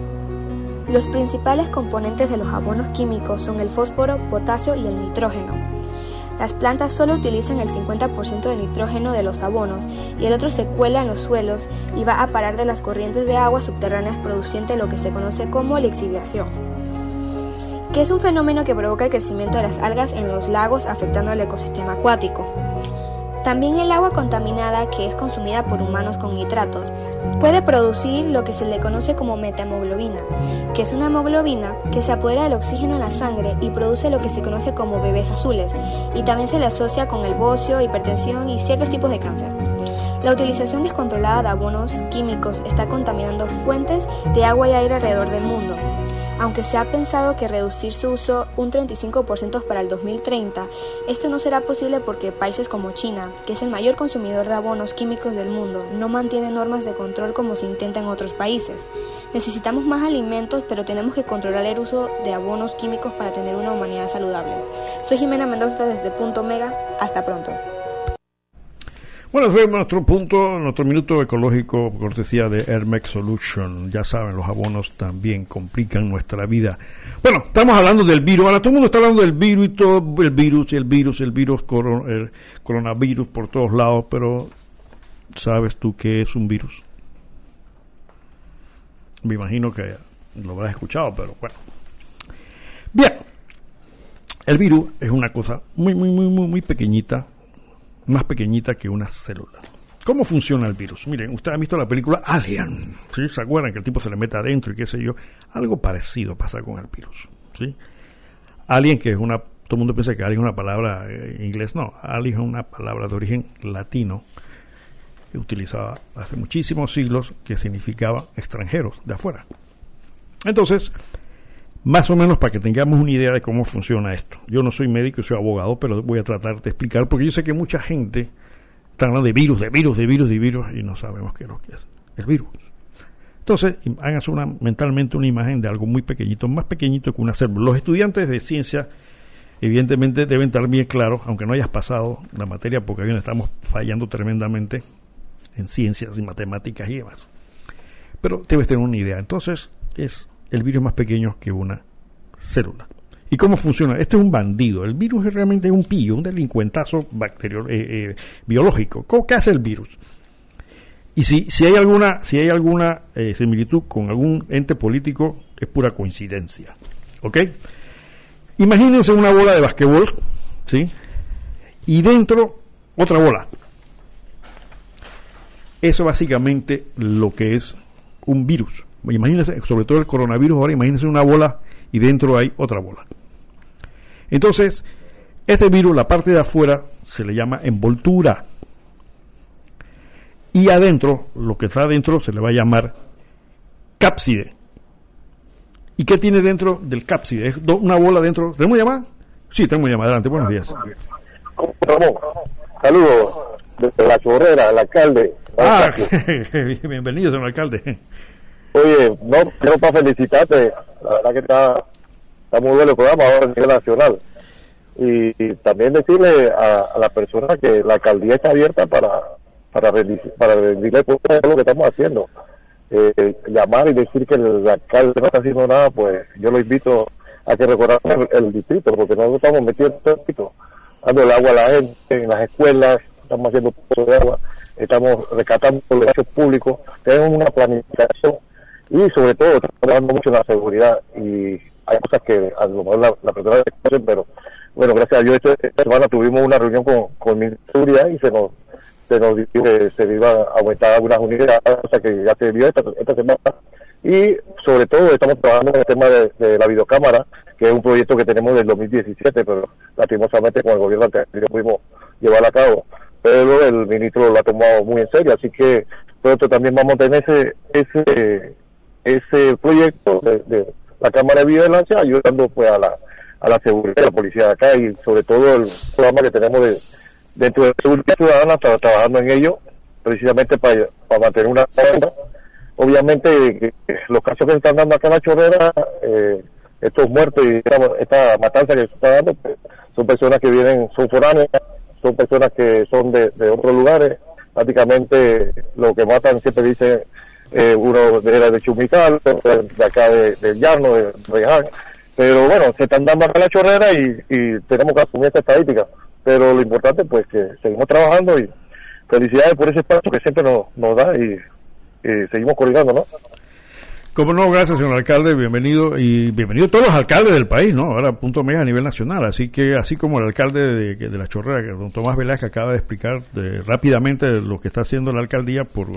S15: Los principales componentes de los abonos químicos son el fósforo, potasio y el nitrógeno. Las plantas solo utilizan el 50% de nitrógeno de los abonos y el otro se cuela en los suelos y va a parar de las corrientes de agua subterráneas produciendo lo que se conoce como lixiviación, que es un fenómeno que provoca el crecimiento de las algas en los lagos afectando al ecosistema acuático. También el agua contaminada que es consumida por humanos con nitratos puede producir lo que se le conoce como metahemoglobina, que es una hemoglobina que se apodera del oxígeno en la sangre y produce lo que se conoce como bebés azules, y también se le asocia con el bocio, hipertensión y ciertos tipos de cáncer. La utilización descontrolada de abonos químicos está contaminando fuentes de agua y aire alrededor del mundo. Aunque se ha pensado que reducir su uso un 35% para el 2030, esto no será posible porque países como China, que es el mayor consumidor de abonos químicos del mundo, no mantiene normas de control como se intenta en otros países. Necesitamos más alimentos, pero tenemos que controlar el uso de abonos químicos para tener una humanidad saludable. Soy Jimena Mendoza desde Punto Mega. Hasta pronto.
S1: Bueno, es nuestro punto, nuestro minuto ecológico, cortesía de Hermex Solution. Ya saben, los abonos también complican nuestra vida. Bueno, estamos hablando del virus. Ahora todo el mundo está hablando del virus y todo, el virus, el virus, el virus, coron- el coronavirus por todos lados, pero ¿sabes tú qué es un virus? Me imagino que lo habrás escuchado, pero bueno. Bien, el virus es una cosa muy, muy, muy, muy, muy pequeñita, más pequeñita que una célula. ¿Cómo funciona el virus? Miren, ustedes han visto la película Alien, ¿sí? ¿Se acuerdan que el tipo se le mete adentro y qué sé yo? Algo parecido pasa con el virus, ¿sí? Alien, que es una... Todo el mundo piensa que alien es una palabra eh, en inglés. No, alien es una palabra de origen latino utilizada hace muchísimos siglos que significaba extranjeros de afuera. Entonces, más o menos para que tengamos una idea de cómo funciona esto. Yo no soy médico, soy abogado, pero voy a tratar de explicar, porque yo sé que mucha gente está hablando de virus, de virus, de virus, de virus, y no sabemos qué es lo que es el virus. Entonces, háganse una, mentalmente una imagen de algo muy pequeñito, más pequeñito que una célula. Los estudiantes de ciencia, evidentemente, deben estar bien claros, aunque no hayas pasado la materia, porque hoy estamos fallando tremendamente en ciencias y matemáticas y demás. Pero debes tener una idea. Entonces, es el virus más pequeño que una célula. ¿Y cómo funciona? Este es un bandido. El virus es realmente un pillo, un delincuentazo bacterio, eh, eh, biológico. ¿Cómo, ¿Qué hace el virus? Y si, si hay alguna, si hay alguna eh, similitud con algún ente político, es pura coincidencia. ¿Ok? Imagínense una bola de basquetbol, ¿sí? Y dentro otra bola. Eso básicamente lo que es un virus. Imagínense, sobre todo el coronavirus, ahora imagínense una bola y dentro hay otra bola. Entonces, este virus, la parte de afuera, se le llama envoltura. Y adentro, lo que está adentro, se le va a llamar cápside. ¿Y qué tiene dentro del cápside? Es una bola dentro. ¿Tenemos llamada? Sí, tenemos llamada. Adelante, buenos días.
S16: Ramón, saludos desde la chorrera, el alcalde.
S1: Ah, bienvenido, señor alcalde.
S16: Oye, no, quiero para felicitarte, la verdad que está, muy bueno el programa ahora a nivel nacional. Y, también decirle a, a la persona que la alcaldía está abierta para para, rendi- para rendirle cuenta de lo que estamos haciendo. Eh, llamar y decir que el alcalde no está haciendo nada, pues yo lo invito a que recorra el, distrito, porque nosotros estamos metiendo en el dando el agua a la gente en las escuelas, estamos haciendo pozos de agua, estamos rescatando los espacios públicos, tenemos una planificación y sobre todo trabajando mucho en la seguridad y hay cosas que a lo mejor la, la persona desconoce, pero bueno, gracias a Dios esta, esta semana tuvimos una reunión con, con de Seguridad y se nos se nos dijo que se iban a aumentar algunas unidades, cosa que ya se vio esta, esta semana. Y sobre todo estamos trabajando en el tema de, la videocámara, que es un proyecto que tenemos del 2017, pero lastimosamente con el gobierno anterior pudimos llevarlo a cabo. Pero el ministro lo ha tomado muy en serio, así que pronto también vamos a tener ese, ese, ese proyecto de, la cámara de vigilancia ayudando pues a la, a la seguridad de la policía de acá y sobre todo el programa que tenemos de dentro de seguridad ciudadana trabajando en ello precisamente para, para mantener una calma. obviamente los casos que están dando acá en la chorrera eh, estos muertos y esta, esta matanza que se está dando pues, son personas que vienen son foráneas son personas que son de, de otros lugares prácticamente lo que matan siempre dicen eh, uno era de Chumical de acá de, del Llano de Reján pero bueno se están dando acá la chorrera y, y tenemos que asumir esta estadística pero lo importante pues que seguimos trabajando y felicidades por ese espacio que siempre nos, nos da y, seguimos coordinando, ¿no?
S1: Como no, gracias, señor alcalde, bienvenido y bienvenido todos los alcaldes del país, ¿no? Ahora punto mega a nivel nacional, así que así como el alcalde de, de la Chorrera, don Tomás Velázquez acaba de explicar de- rápidamente lo que está haciendo la alcaldía por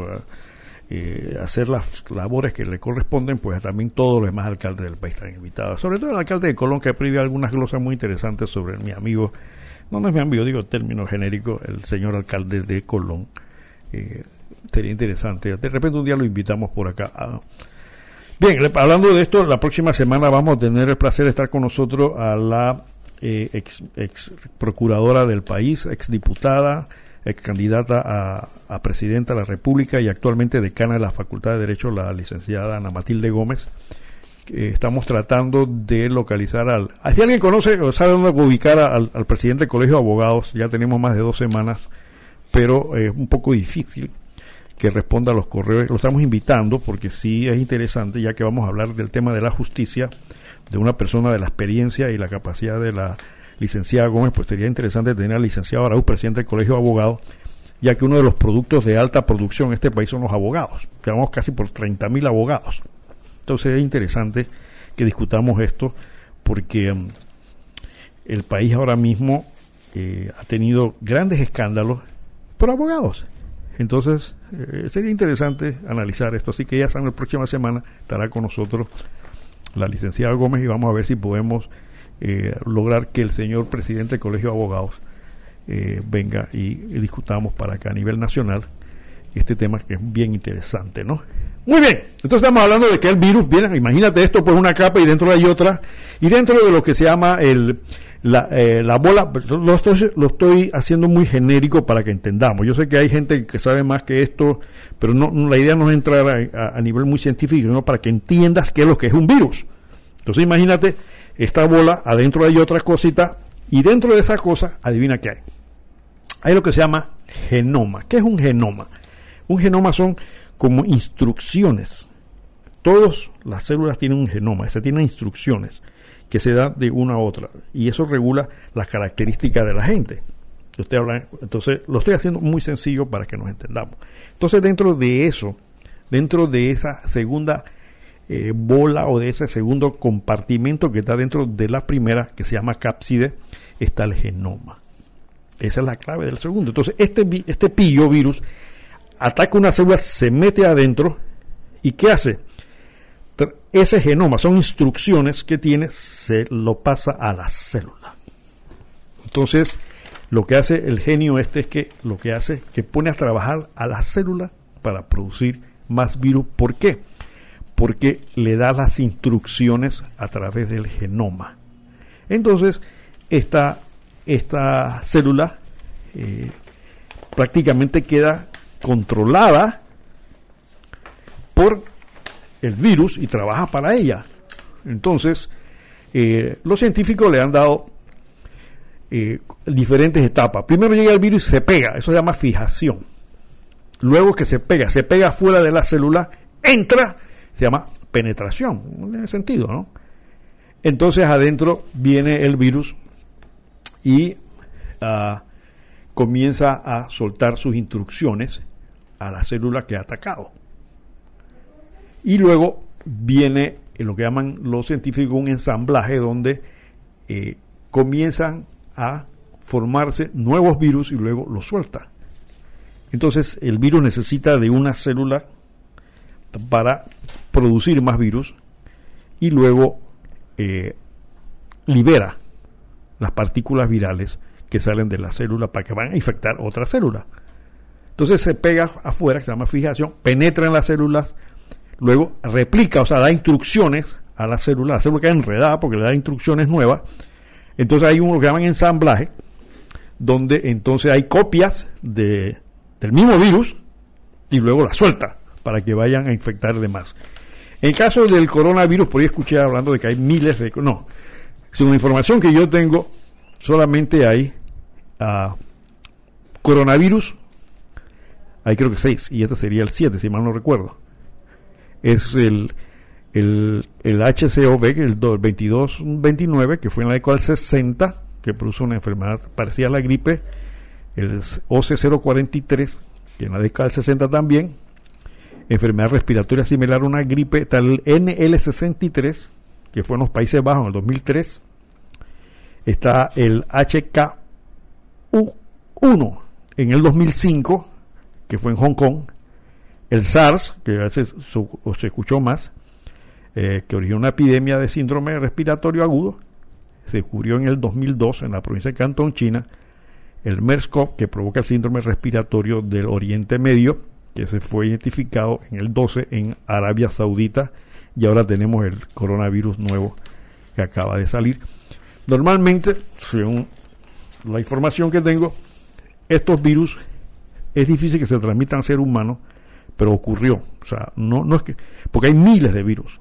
S1: eh, hacer las labores que le corresponden, pues también todos los demás alcaldes del país están invitados, sobre todo el alcalde de Colón que escribe algunas glosas muy interesantes sobre mi amigo, no, no es mi amigo, digo término genérico, el señor alcalde de Colón. Eh, sería interesante, de repente un día lo invitamos por acá. A Bien, le- hablando de esto, la próxima semana vamos a tener el placer de estar con nosotros a la eh, ex, ex procuradora del país, ex diputada, ex candidata a, a presidenta de la República y actualmente decana de la Facultad de Derecho, la licenciada Ana Matilde Gómez. Eh, estamos tratando de localizar al... ah, Si alguien conoce o sabe dónde ubicar al, al presidente del Colegio de Abogados, ya tenemos más de dos semanas, pero es un poco difícil que responda a los correos. Lo estamos invitando porque sí es interesante, ya que vamos a hablar del tema de la justicia, de una persona de la experiencia y la capacidad de la licenciada Gómez, pues sería interesante tener al licenciado Araúz, presidente del Colegio de Abogados, ya que uno de los productos de alta producción en este país son los abogados. Tenemos casi por 30.000 abogados. Entonces es interesante que discutamos esto porque mm, el país ahora mismo eh, ha tenido grandes escándalos por abogados. Entonces, eh, sería interesante analizar esto. Así que ya saben, la próxima semana estará con nosotros la licenciada Gómez y vamos a ver si podemos eh, lograr que el señor presidente del Colegio de Abogados eh, venga y, discutamos para que a nivel nacional este tema que es bien interesante, ¿no? Muy bien, entonces estamos hablando de que el virus viene, imagínate esto por una capa y dentro hay otra, y dentro de lo que se llama el, la, eh, la bola, lo estoy, haciendo muy genérico para que entendamos. Yo sé que hay gente que sabe más que esto, pero no, la idea no es entrar a, a- a nivel muy científico, sino para que entiendas qué es lo que es un virus. Entonces imagínate esta bola, adentro hay otra cosita, y dentro de esa cosa, adivina qué hay. Hay lo que se llama genoma. ¿Qué es un genoma? Un genoma son como instrucciones. Todas las células tienen un genoma, se tienen instrucciones que se dan de una a otra y eso regula las características de la gente. Estoy hablando- entonces, lo estoy haciendo muy sencillo para que nos entendamos. Entonces, dentro de eso, dentro de esa segunda eh, bola o de ese segundo compartimento que está dentro de la primera, que se llama cápside, está el genoma. Esa es la clave del segundo. Entonces, este, este pillo virus ataca una célula, se mete adentro y ¿qué hace? Ese genoma son instrucciones que tiene, se lo pasa a la célula. Entonces, lo que hace el genio este es que lo que hace es que pone a trabajar a la célula para producir más virus. ¿Por qué? Porque le da las instrucciones a través del genoma. Entonces, esta, esta célula eh, prácticamente queda controlada por el virus y trabaja para ella. Entonces, eh, los científicos le han dado eh, diferentes etapas. Primero llega el virus y se pega, eso se llama fijación. Luego que se pega, se pega fuera de la célula, entra, se llama penetración, en ese sentido, ¿no? Entonces adentro viene el virus y ah, comienza a soltar sus instrucciones a la célula que ha atacado. Y luego viene en lo que llaman los científicos un ensamblaje donde eh, comienzan a formarse nuevos virus y luego los suelta. Entonces el virus necesita de una célula para producir más virus y luego eh, libera las partículas virales que salen de la célula para que van a infectar otra célula. Entonces se pega afuera, que se llama fijación, penetra en las células, luego replica, o sea, da instrucciones a la célula, la célula queda enredada porque le da instrucciones nuevas. Entonces hay un que llaman ensamblaje, donde entonces hay copias de, del mismo virus y luego la suelta para que vayan a infectar demás. En caso del coronavirus, por ahí escuché hablando de que hay miles de... No, según la información que yo tengo, solamente hay ah, coronavirus, hay creo que seis, y este sería el 7, si mal no recuerdo. Es el, el, el HCOV, el do- 2229, que fue en la década del 60, que produjo una enfermedad parecida a la gripe, el OC043, que en la década del 60 también, enfermedad respiratoria similar a una gripe, el NL63, que fue en los Países Bajos en el 2003, está el HKU1 en el 2005, que fue en Hong Kong, el SARS, que a veces se escuchó más, eh, que originó una epidemia de síndrome respiratorio agudo, se descubrió en el 2002 en la provincia de Cantón, China, el MERS-CoV, que provoca el síndrome respiratorio del Oriente Medio, que se fue identificado en el 12 en Arabia Saudita, y ahora tenemos el coronavirus nuevo que acaba de salir. Normalmente, según la información que tengo, estos virus es difícil que se transmitan a ser humano, pero ocurrió. O sea, no, no es que. Porque hay miles de virus.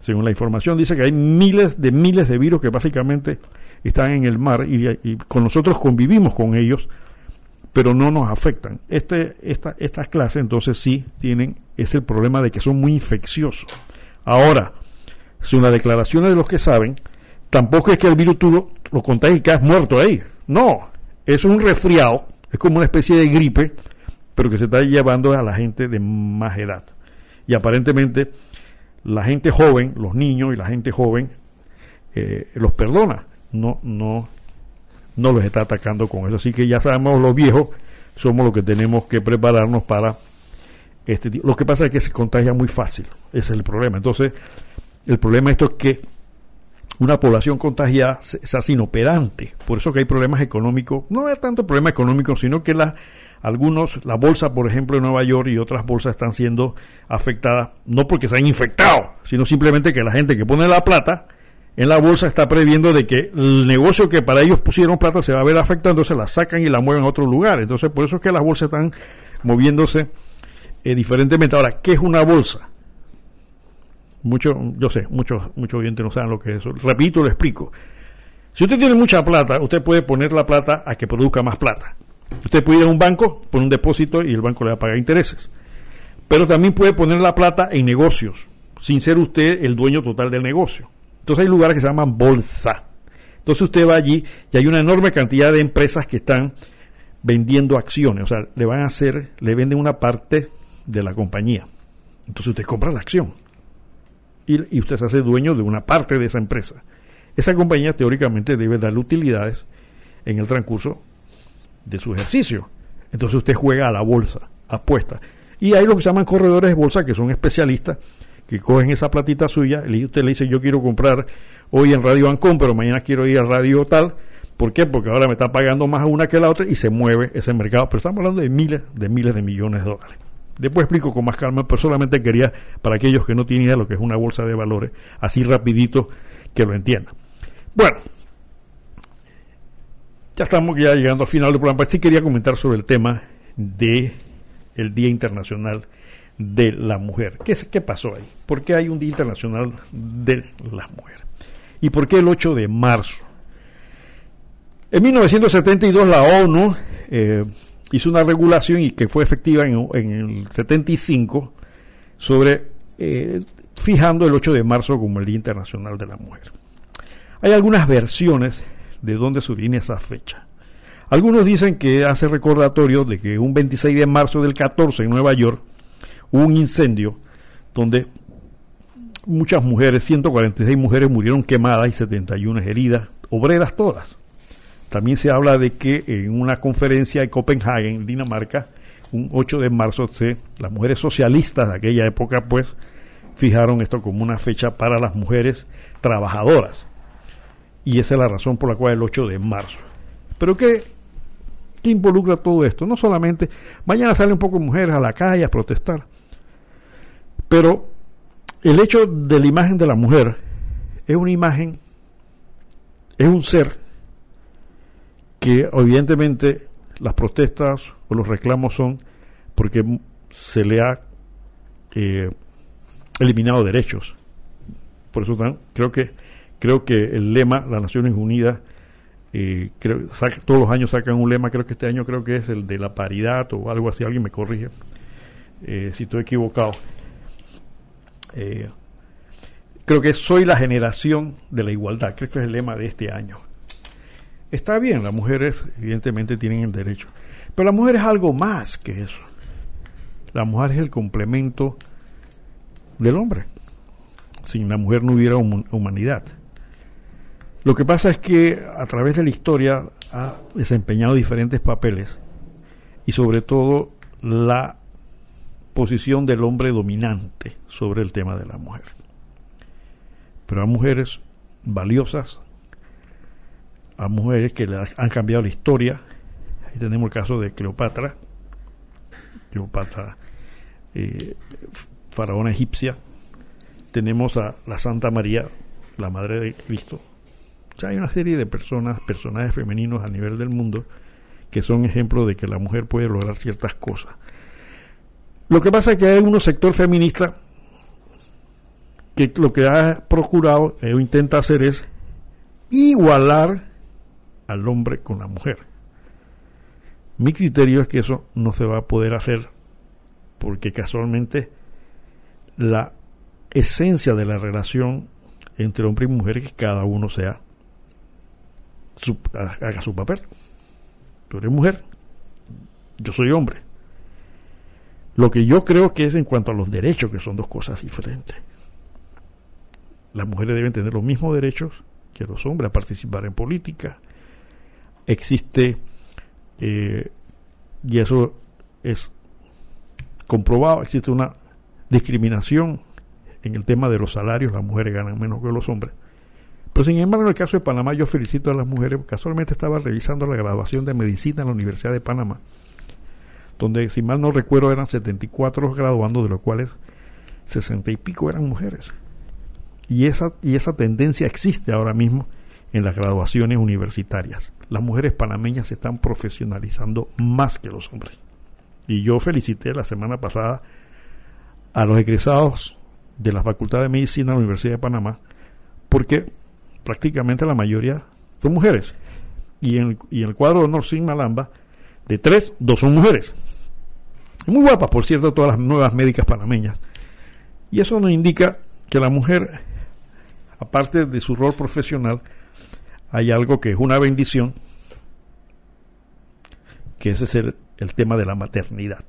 S1: Según la información, dice que hay miles de miles de virus que básicamente están en el mar y, y con nosotros convivimos con ellos, pero no nos afectan. Este, esta, estas clases entonces sí tienen es el problema de que son muy infecciosos. Ahora, según las declaraciones de los que saben, tampoco es que el virus tú lo contagias y quedas muerto ahí. No, es un resfriado, es como una especie de gripe, pero que se está llevando a la gente de más edad. Y aparentemente la gente joven, los niños y la gente joven, eh, los perdona, no, no, no los está atacando con eso. Así que ya sabemos los viejos, somos los que tenemos que prepararnos para este. Lo que pasa es que se contagia muy fácil, ese es el problema. Entonces, el problema esto es que una población contagiada se hace inoperante. Por eso que hay problemas económicos. No es tanto problema económico, sino que la, algunos, la bolsa, por ejemplo, de Nueva York y otras bolsas están siendo afectadas, no porque se han infectado, sino simplemente que la gente que pone la plata en la bolsa está previendo de que el negocio que para ellos pusieron plata se va a ver afectado, entonces la sacan y la mueven a otro lugar. Entonces, por eso es que las bolsas están moviéndose eh, diferentemente. Ahora, ¿qué es una bolsa? Mucho, yo sé, muchos muchos oyentes no saben lo que es eso. Repito, lo explico. Si usted tiene mucha plata, usted puede poner la plata a que produzca más plata. Usted puede ir a un banco, poner un depósito y el banco le va a pagar intereses. Pero también puede poner la plata en negocios, sin ser usted el dueño total del negocio. Entonces hay lugares que se llaman bolsa. Entonces usted va allí y hay una enorme cantidad de empresas que están vendiendo acciones. O sea, le van a hacer, le venden una parte de la compañía. Entonces usted compra la acción. Y, usted se hace dueño de una parte de esa empresa. Esa compañía teóricamente debe darle utilidades en el transcurso de su ejercicio. Entonces usted juega a la bolsa, apuesta. Y hay lo que se llaman corredores de bolsa, que son especialistas, que cogen esa platita suya, y usted le dice, yo quiero comprar hoy en Radio Ancón, pero mañana quiero ir a Radio tal. ¿Por qué? Porque ahora me está pagando más una que la otra y se mueve ese mercado. Pero estamos hablando de miles, de miles de millones de dólares. Después explico con más calma, pero solamente quería, para aquellos que no tienen idea de lo que es una bolsa de valores, así rapidito que lo entiendan. Bueno, ya estamos ya llegando al final del programa. Sí quería comentar sobre el tema de el Día Internacional de la Mujer. ¿Qué, ¿Qué pasó ahí? ¿Por qué hay un Día Internacional de la Mujer? ¿Y por qué el 8 de marzo? En 1972 la ONU eh, hizo una regulación y que fue efectiva en, en el 75 sobre eh, fijando el 8 de marzo como el Día Internacional de la Mujer. Hay algunas versiones de dónde surgió esa fecha. Algunos dicen que hace recordatorio de que un 26 de marzo del 14 en Nueva York hubo un incendio donde muchas mujeres, 146 mujeres murieron quemadas y 71 heridas, obreras todas. También se habla de que en una conferencia en Copenhague, en Dinamarca, un 8 de marzo, se, las mujeres socialistas de aquella época, pues, fijaron esto como una fecha para las mujeres trabajadoras. Y esa es la razón por la cual el 8 de marzo. Pero ¿qué, qué involucra todo esto? No solamente, mañana salen un poco mujeres a la calle a protestar, pero el hecho de la imagen de la mujer es una imagen, es un ser que evidentemente las protestas o los reclamos son porque se le ha eh, eliminado derechos. Por eso creo que creo que el lema las Naciones Unidas eh, creo, saca, todos los años sacan un lema creo que este año creo que es el de la paridad o algo así alguien me corrige eh, si estoy equivocado eh, creo que soy la generación de la igualdad creo que es el lema de este año. Está bien las mujeres evidentemente tienen el derecho pero la mujer es algo más que eso. La mujer es el complemento del hombre. Sin la mujer no hubiera humanidad. Lo que pasa es que a través de la historia ha desempeñado diferentes papeles y sobre todo la posición del hombre dominante sobre el tema de la mujer. Pero hay mujeres valiosas, a mujeres que han cambiado la historia. Ahí tenemos el caso de Cleopatra, Cleopatra, eh, faraona egipcia, tenemos a la Santa María, la Madre de Cristo. O sea, hay una serie de personas, personajes femeninos a nivel del mundo, que son ejemplos de que la mujer puede lograr ciertas cosas. Lo que pasa es que hay algunos sector feminista que lo que ha procurado o intenta hacer es igualar al hombre con la mujer. Mi criterio es que eso no se va a poder hacer porque casualmente la esencia de la relación entre hombre y mujer es que cada uno sea su, haga su papel. Tú eres mujer, yo soy hombre. Lo que yo creo que es en cuanto a los derechos, que son dos cosas diferentes. Las mujeres deben tener los mismos derechos que los hombres a participar en política. Existe, eh, y eso es comprobado, existe una discriminación en el tema de los salarios, las mujeres ganan menos que los hombres. Pero sin embargo, en el caso de Panamá, yo felicito a las mujeres, casualmente estaba revisando la graduación de medicina en la Universidad de Panamá, donde, si mal no recuerdo, eran 74 graduando, de los cuales 60 y pico eran mujeres. Y esa, y esa tendencia existe ahora mismo en las graduaciones universitarias. Las mujeres panameñas se están profesionalizando más que los hombres. Y yo felicité la semana pasada a los egresados de la Facultad de Medicina de la Universidad de Panamá, porque prácticamente la mayoría son mujeres. Y en, y el cuadro de honor sin Malamba, de tres, dos son mujeres. Muy guapas, por cierto, todas las nuevas médicas panameñas. Y eso nos indica que la mujer aparte de su rol profesional, hay algo que es una bendición, que ese es el, el tema de la maternidad.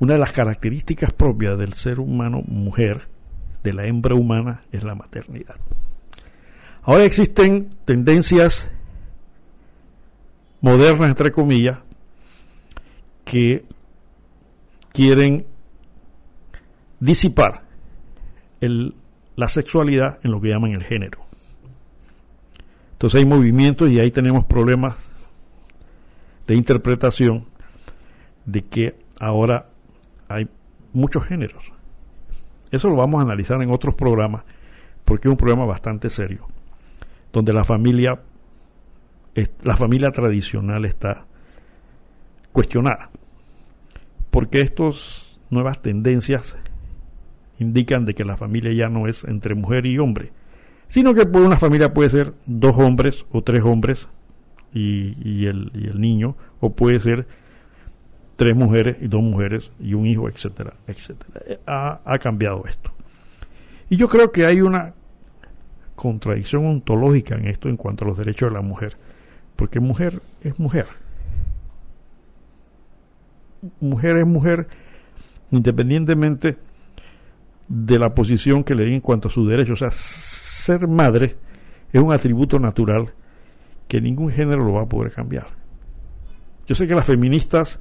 S1: Una de las características propias del ser humano mujer, de la hembra humana, es la maternidad. Ahora existen tendencias modernas, entre comillas, que quieren disipar la sexualidad en lo que llaman el género. Entonces hay movimientos y ahí tenemos problemas de interpretación de que ahora hay muchos géneros. Eso lo vamos a analizar en otros programas porque es un problema bastante serio, donde la familia la familia tradicional está cuestionada. Porque estas nuevas tendencias indican de que la familia ya no es entre mujer y hombre, sino que una familia puede ser dos hombres o tres hombres y, el, niño, o puede ser tres mujeres y dos mujeres y un hijo, etcétera, etcétera. Eh, ha, ha cambiado esto. Y yo creo que hay una contradicción ontológica en esto en cuanto a los derechos de la mujer, porque mujer es mujer. Mujer es mujer independientemente de la posición que le den en cuanto a sus derechos. O sea, ser madre es un atributo natural que ningún género lo va a poder cambiar. Yo sé que las feministas,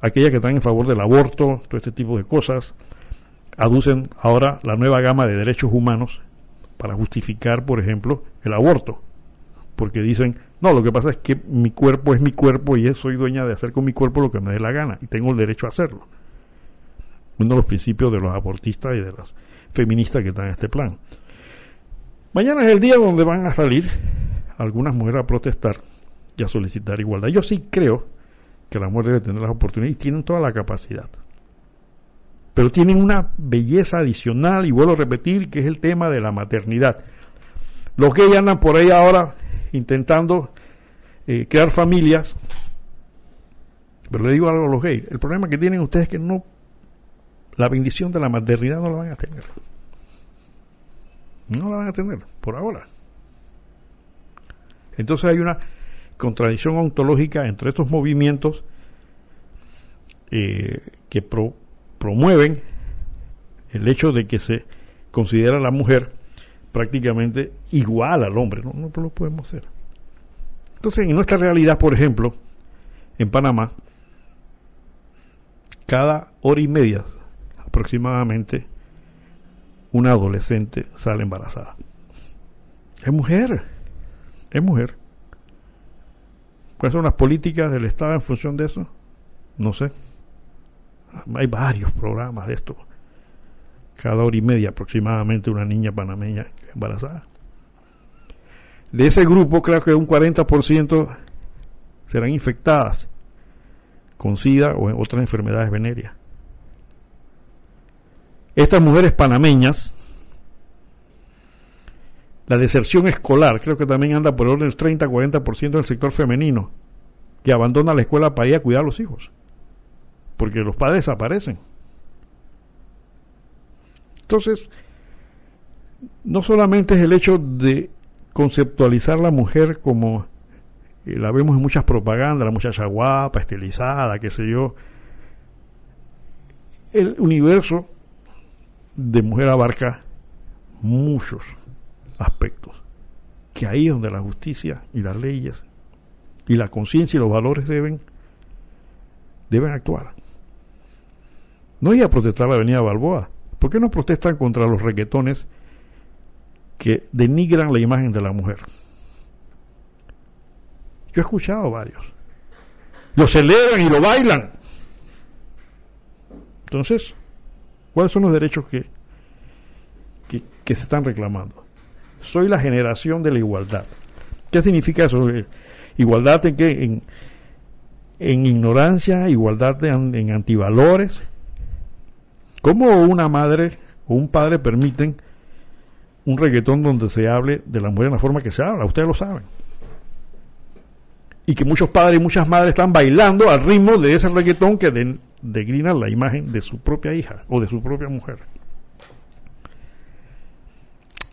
S1: aquellas que están en favor del aborto, todo este tipo de cosas, aducen ahora la nueva gama de derechos humanos para justificar, por ejemplo, el aborto. Porque dicen, no, lo que pasa es que mi cuerpo es mi cuerpo y soy dueña de hacer con mi cuerpo lo que me dé la gana y tengo el derecho a hacerlo uno de los principios de los abortistas y de las feministas que están en este plan. Mañana es el día donde van a salir algunas mujeres a protestar y a solicitar igualdad. Yo sí creo que la mujer debe tener las oportunidades y tienen toda la capacidad. Pero tienen una belleza adicional, y vuelvo a repetir, que es el tema de la maternidad. Los que andan por ahí ahora intentando eh, crear familias, pero le digo algo a los gays, el problema que tienen ustedes es que no la bendición de la maternidad no la van a tener. No la van a tener, por ahora. Entonces hay una contradicción ontológica entre estos movimientos eh, que promueven el hecho de que se considera a la mujer prácticamente igual al hombre. No, no lo podemos hacer. Entonces, en nuestra realidad, por ejemplo, en Panamá, cada hora y media aproximadamente una adolescente sale embarazada. Es mujer, es mujer. ¿Cuáles son las políticas del Estado en función de eso? No sé. Hay varios programas de esto. cada hora y media aproximadamente una niña panameña embarazada. De ese grupo, creo que un 40% serán infectadas con SIDA o otras enfermedades venéreas. Estas mujeres panameñas, la deserción escolar, creo que también anda por orden del 30-40% del sector femenino, que abandona la escuela para ir a cuidar a los hijos, porque los padres desaparecen. Entonces, no solamente es el hecho de conceptualizar la mujer como eh, la vemos en muchas propagandas, la muchacha guapa, estilizada, qué sé yo. El universo de mujer abarca muchos aspectos, que ahí es donde la justicia y las leyes y la conciencia y los valores deben, deben actuar. No ir a protestar la avenida Balboa. ¿Por qué no protestan contra los reggaetones que denigran la imagen de la mujer? Yo he escuchado varios. Lo celebran y lo bailan. Entonces, ¿cuáles son los derechos que, que, se están reclamando? Soy la generación de la igualdad. ¿Qué significa eso? Eh, igualdad en qué? En, en ignorancia, igualdad en antivalores. ¿Cómo una madre o un padre permiten un reggaetón donde se hable de la mujer en la forma que se habla? Ustedes lo saben y que muchos padres y muchas madres están bailando al ritmo de ese reggaetón que degrina la imagen de su propia hija o de su propia mujer.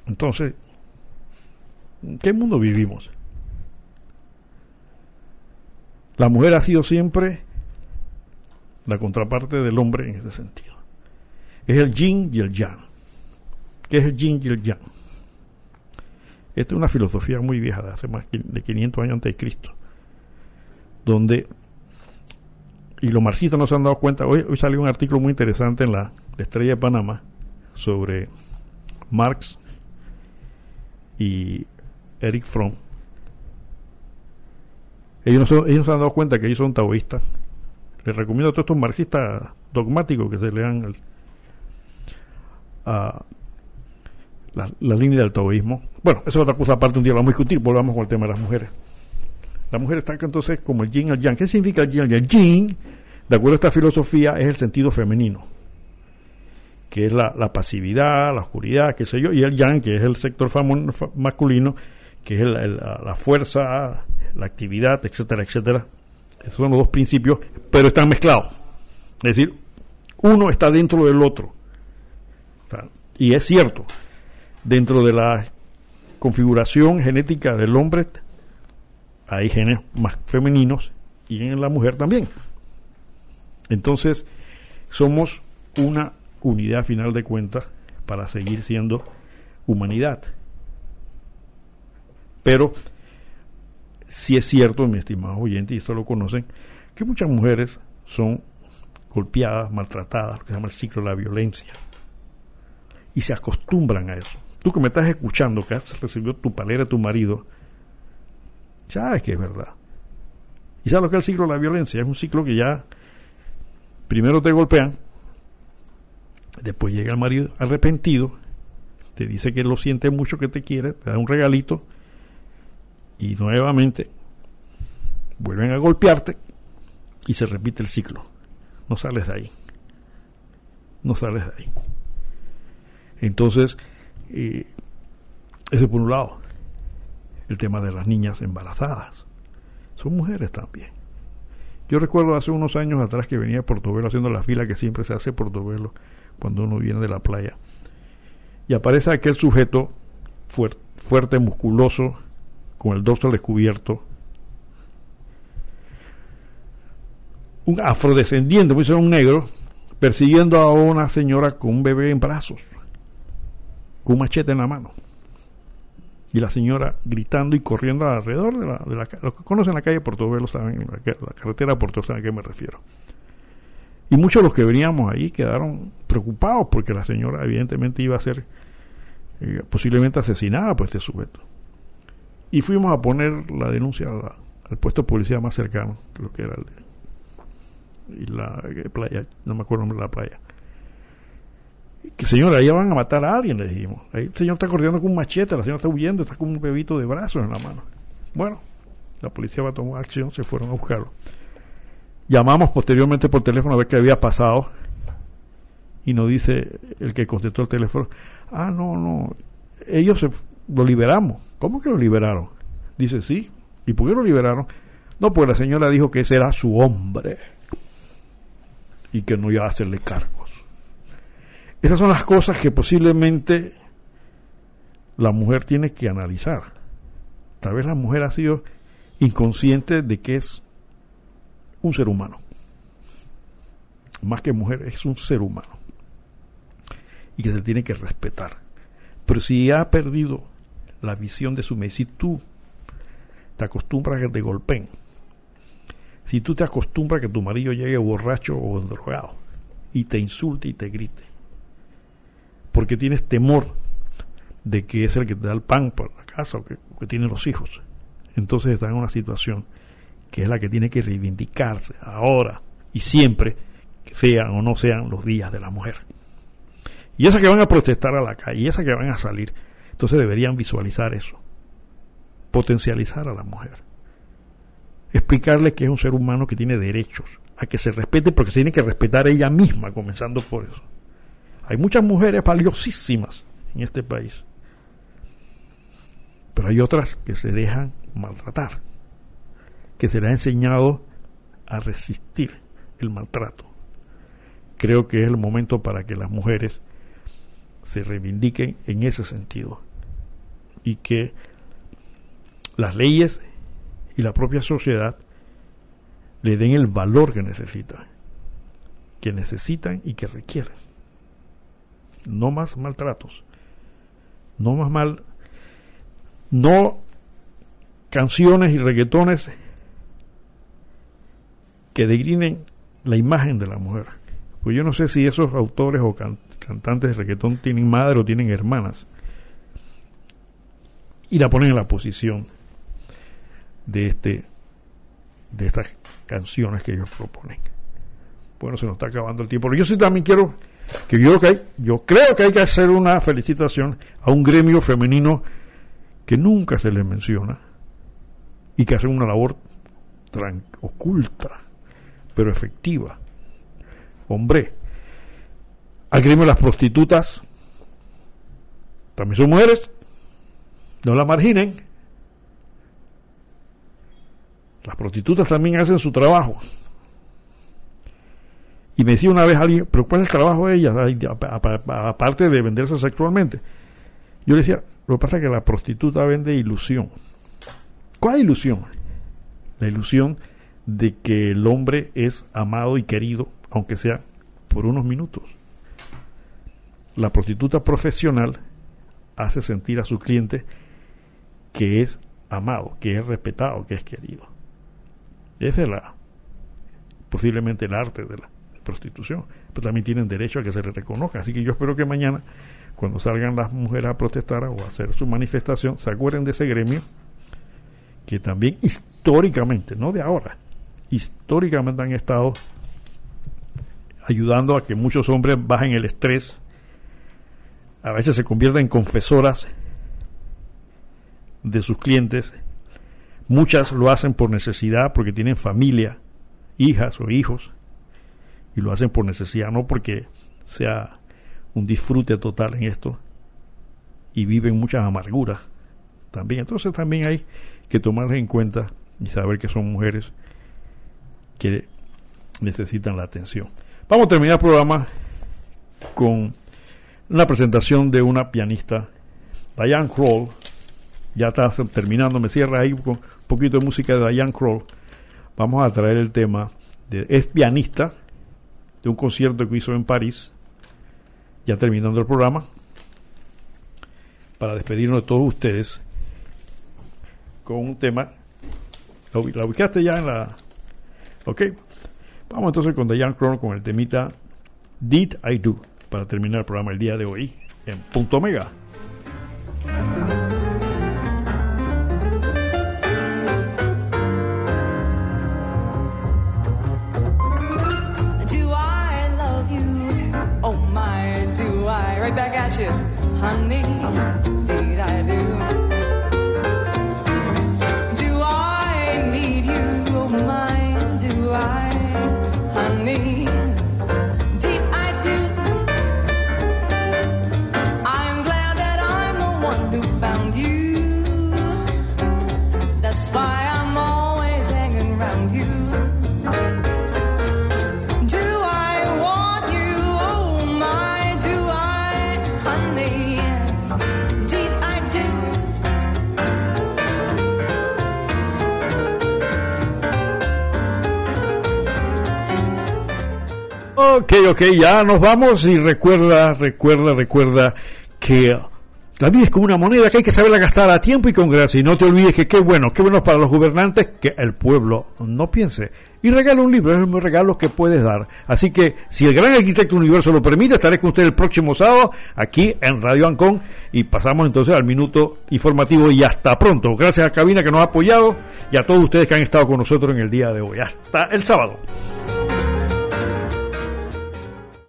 S1: Entonces, ¿en qué mundo vivimos? La mujer ha sido siempre la contraparte del hombre en ese sentido. Es el yin y el yang. ¿Qué es el yin y el yang? Esta es una filosofía muy vieja, de hace más de 500 años antes de Cristo donde, y los marxistas no se han dado cuenta, hoy, hoy salió un artículo muy interesante en la, Estrella de Panamá sobre Marx y Eric Fromm. Ellos no, ellos se han dado cuenta que ellos son taoístas. Les recomiendo a todos estos marxistas dogmáticos que se lean a la, la, línea del taoísmo. Bueno, eso es otra cosa aparte, un día vamos a discutir, volvamos con el tema de las mujeres. La mujer está entonces como el yin al yang. ¿Qué significa el yin al yang? El yin, de acuerdo a esta filosofía, es el sentido femenino, que es la, pasividad, la oscuridad, qué sé yo, y el yang, que es el sector masculino, que es la fuerza, la actividad, etcétera, etcétera. Esos son los dos principios, pero están mezclados. Es decir, uno está dentro del otro. y es cierto, dentro de la configuración genética del hombre hay genes más femeninos y en la mujer también. Entonces, somos una unidad final de cuentas para seguir siendo humanidad. Pero si es cierto, mi estimado oyente, y esto lo conocen, que muchas mujeres son golpeadas, maltratadas, lo que se llama el ciclo de la violencia. Y se acostumbran a eso. Tú que me estás escuchando, que has recibido tu palera, tu marido, sabes que es verdad. ¿Y sabes lo que es el ciclo de la violencia? Es un ciclo que ya primero te golpean, después llega el marido arrepentido, te dice que lo siente mucho, que te quiere, te da un regalito y nuevamente vuelven a golpearte y se repite el ciclo. No sales de ahí. No sales de ahí. Entonces, eh, ese por un lado el tema de las niñas embarazadas. Son mujeres también. Yo recuerdo hace unos años atrás que venía a Portobelo haciendo la fila que siempre se hace Portobelo cuando uno viene de la playa. Y aparece aquel sujeto fuerte, musculoso, con el dorso descubierto. Un afrodescendiente, pues un negro, persiguiendo a una señora con un bebé en brazos, con un machete en la mano. Y la señora gritando y corriendo alrededor de la, de la los que conocen la calle Portobelo saben la, la carretera Portobelo saben a qué me refiero. Y muchos de los que veníamos ahí quedaron preocupados porque la señora evidentemente iba a ser eh, posiblemente asesinada por este sujeto. Y fuimos a poner la denuncia al puesto de policía más cercano lo que era el, y la eh, playa no me acuerdo el nombre de la playa Que señora, ahí van a matar a alguien, le dijimos. Ahí el señor está corriendo con un machete, la señora está huyendo, está con un bebito de brazos en la mano. Bueno, la policía va a tomar acción, se fueron a buscarlo. Llamamos posteriormente por teléfono a ver qué había pasado y nos dice el que contestó el teléfono, ah, no, no, ellos se, lo liberamos. ¿Cómo que lo liberaron? Dice, sí. ¿Y por qué lo liberaron? No, pues la señora dijo que ese era su hombre y que no iba a hacerle cargos. Esas son las cosas que posiblemente la mujer tiene que analizar. Tal vez la mujer ha sido inconsciente de que es un ser humano. Más que mujer, es un ser humano. Y que se tiene que respetar. Pero si ha perdido la visión de su mente, si tú te acostumbras a que te golpeen, si tú te acostumbras a que tu marido llegue borracho o drogado y te insulte y te grite, porque tienes temor de que es el que te da el pan por la casa o que, tiene los hijos, entonces está en una situación que es la que tiene que reivindicarse ahora y siempre, que sean o no sean los días de la mujer. Y esas que van a protestar a la calle, y esas que van a salir, entonces deberían visualizar eso, potencializar a la mujer, explicarle que es un ser humano que tiene derechos, a que se respete porque se tiene que respetar ella misma, comenzando por eso. Hay muchas mujeres valiosísimas en este país, pero hay otras que se dejan maltratar, que se les ha enseñado a resistir el maltrato. Creo que es el momento para que las mujeres se reivindiquen en ese sentido y que las leyes y la propia sociedad le den el valor que necesitan, que necesitan y que requieren. No más maltratos, no más mal, no canciones y reggaetones que degrinen la imagen de la mujer. Pues yo no sé si esos autores o can cantantes de reggaetón tienen madre o tienen hermanas. Y la ponen en la posición de este de estas canciones que ellos proponen. Bueno, se nos está acabando el tiempo. Pero yo sí también quiero que yo, que hay, yo creo que hay que hacer una felicitación a un gremio femenino que nunca se les menciona y que hacen una labor oculta, pero efectiva. Hombre, al gremio las prostitutas también son mujeres, no la marginen. Las prostitutas también hacen su trabajo. Y me decía una vez alguien, pero ¿cuál es el trabajo de ellas? Aparte de venderse sexualmente. Yo le decía, lo que pasa es que la prostituta vende ilusión. ¿Cuál ilusión? La ilusión de que el hombre es amado y querido, aunque sea por unos minutos. La prostituta profesional hace sentir a su cliente que es amado, que es respetado, que es querido. Ese es la, posiblemente el arte de la prostitución. Pero también tienen derecho a que se les reconozca. Así que yo espero que mañana, cuando salgan las mujeres a protestar o a hacer su manifestación, se acuerden de ese gremio que también históricamente, no de ahora, históricamente han estado ayudando a que muchos hombres bajen el estrés, a veces se convierten en confesoras de sus clientes, muchas lo hacen por necesidad, porque tienen familia, hijas o hijos, y lo hacen por necesidad, no porque sea un disfrute total en esto, y viven muchas amarguras también. Entonces también hay que tomarlas en cuenta y saber que son mujeres que necesitan la atención. Vamos a terminar el programa con una presentación de una pianista, Diane Kroll. Ya está terminando, me cierra ahí con un poquito de música de Diane Kroll. Vamos a traer el tema de es pianista de un concierto que hizo en París, ya terminando el programa, para despedirnos de todos ustedes con un tema. ¿La ubicaste ya en la.? Ok. Vamos entonces con Diane Kroll con el temita Did I Do para terminar el programa el día de hoy en Punto Omega.
S2: You,
S17: honey.
S1: Ok, ok, ya nos vamos y recuerda, recuerda, recuerda que la vida es como una moneda que hay que saberla gastar a tiempo y con gracia. Y no te olvides que qué bueno, qué bueno para los gobernantes que el pueblo no piense. Y regala un libro, es el regalo que puedes dar. Así que, si el gran arquitecto universo lo permite, estaré con usted el próximo sábado aquí en Radio Ancón. Y pasamos entonces al minuto informativo y hasta pronto. Gracias a Cabina que nos ha apoyado y a todos ustedes que han estado con nosotros en el día de hoy. Hasta el sábado.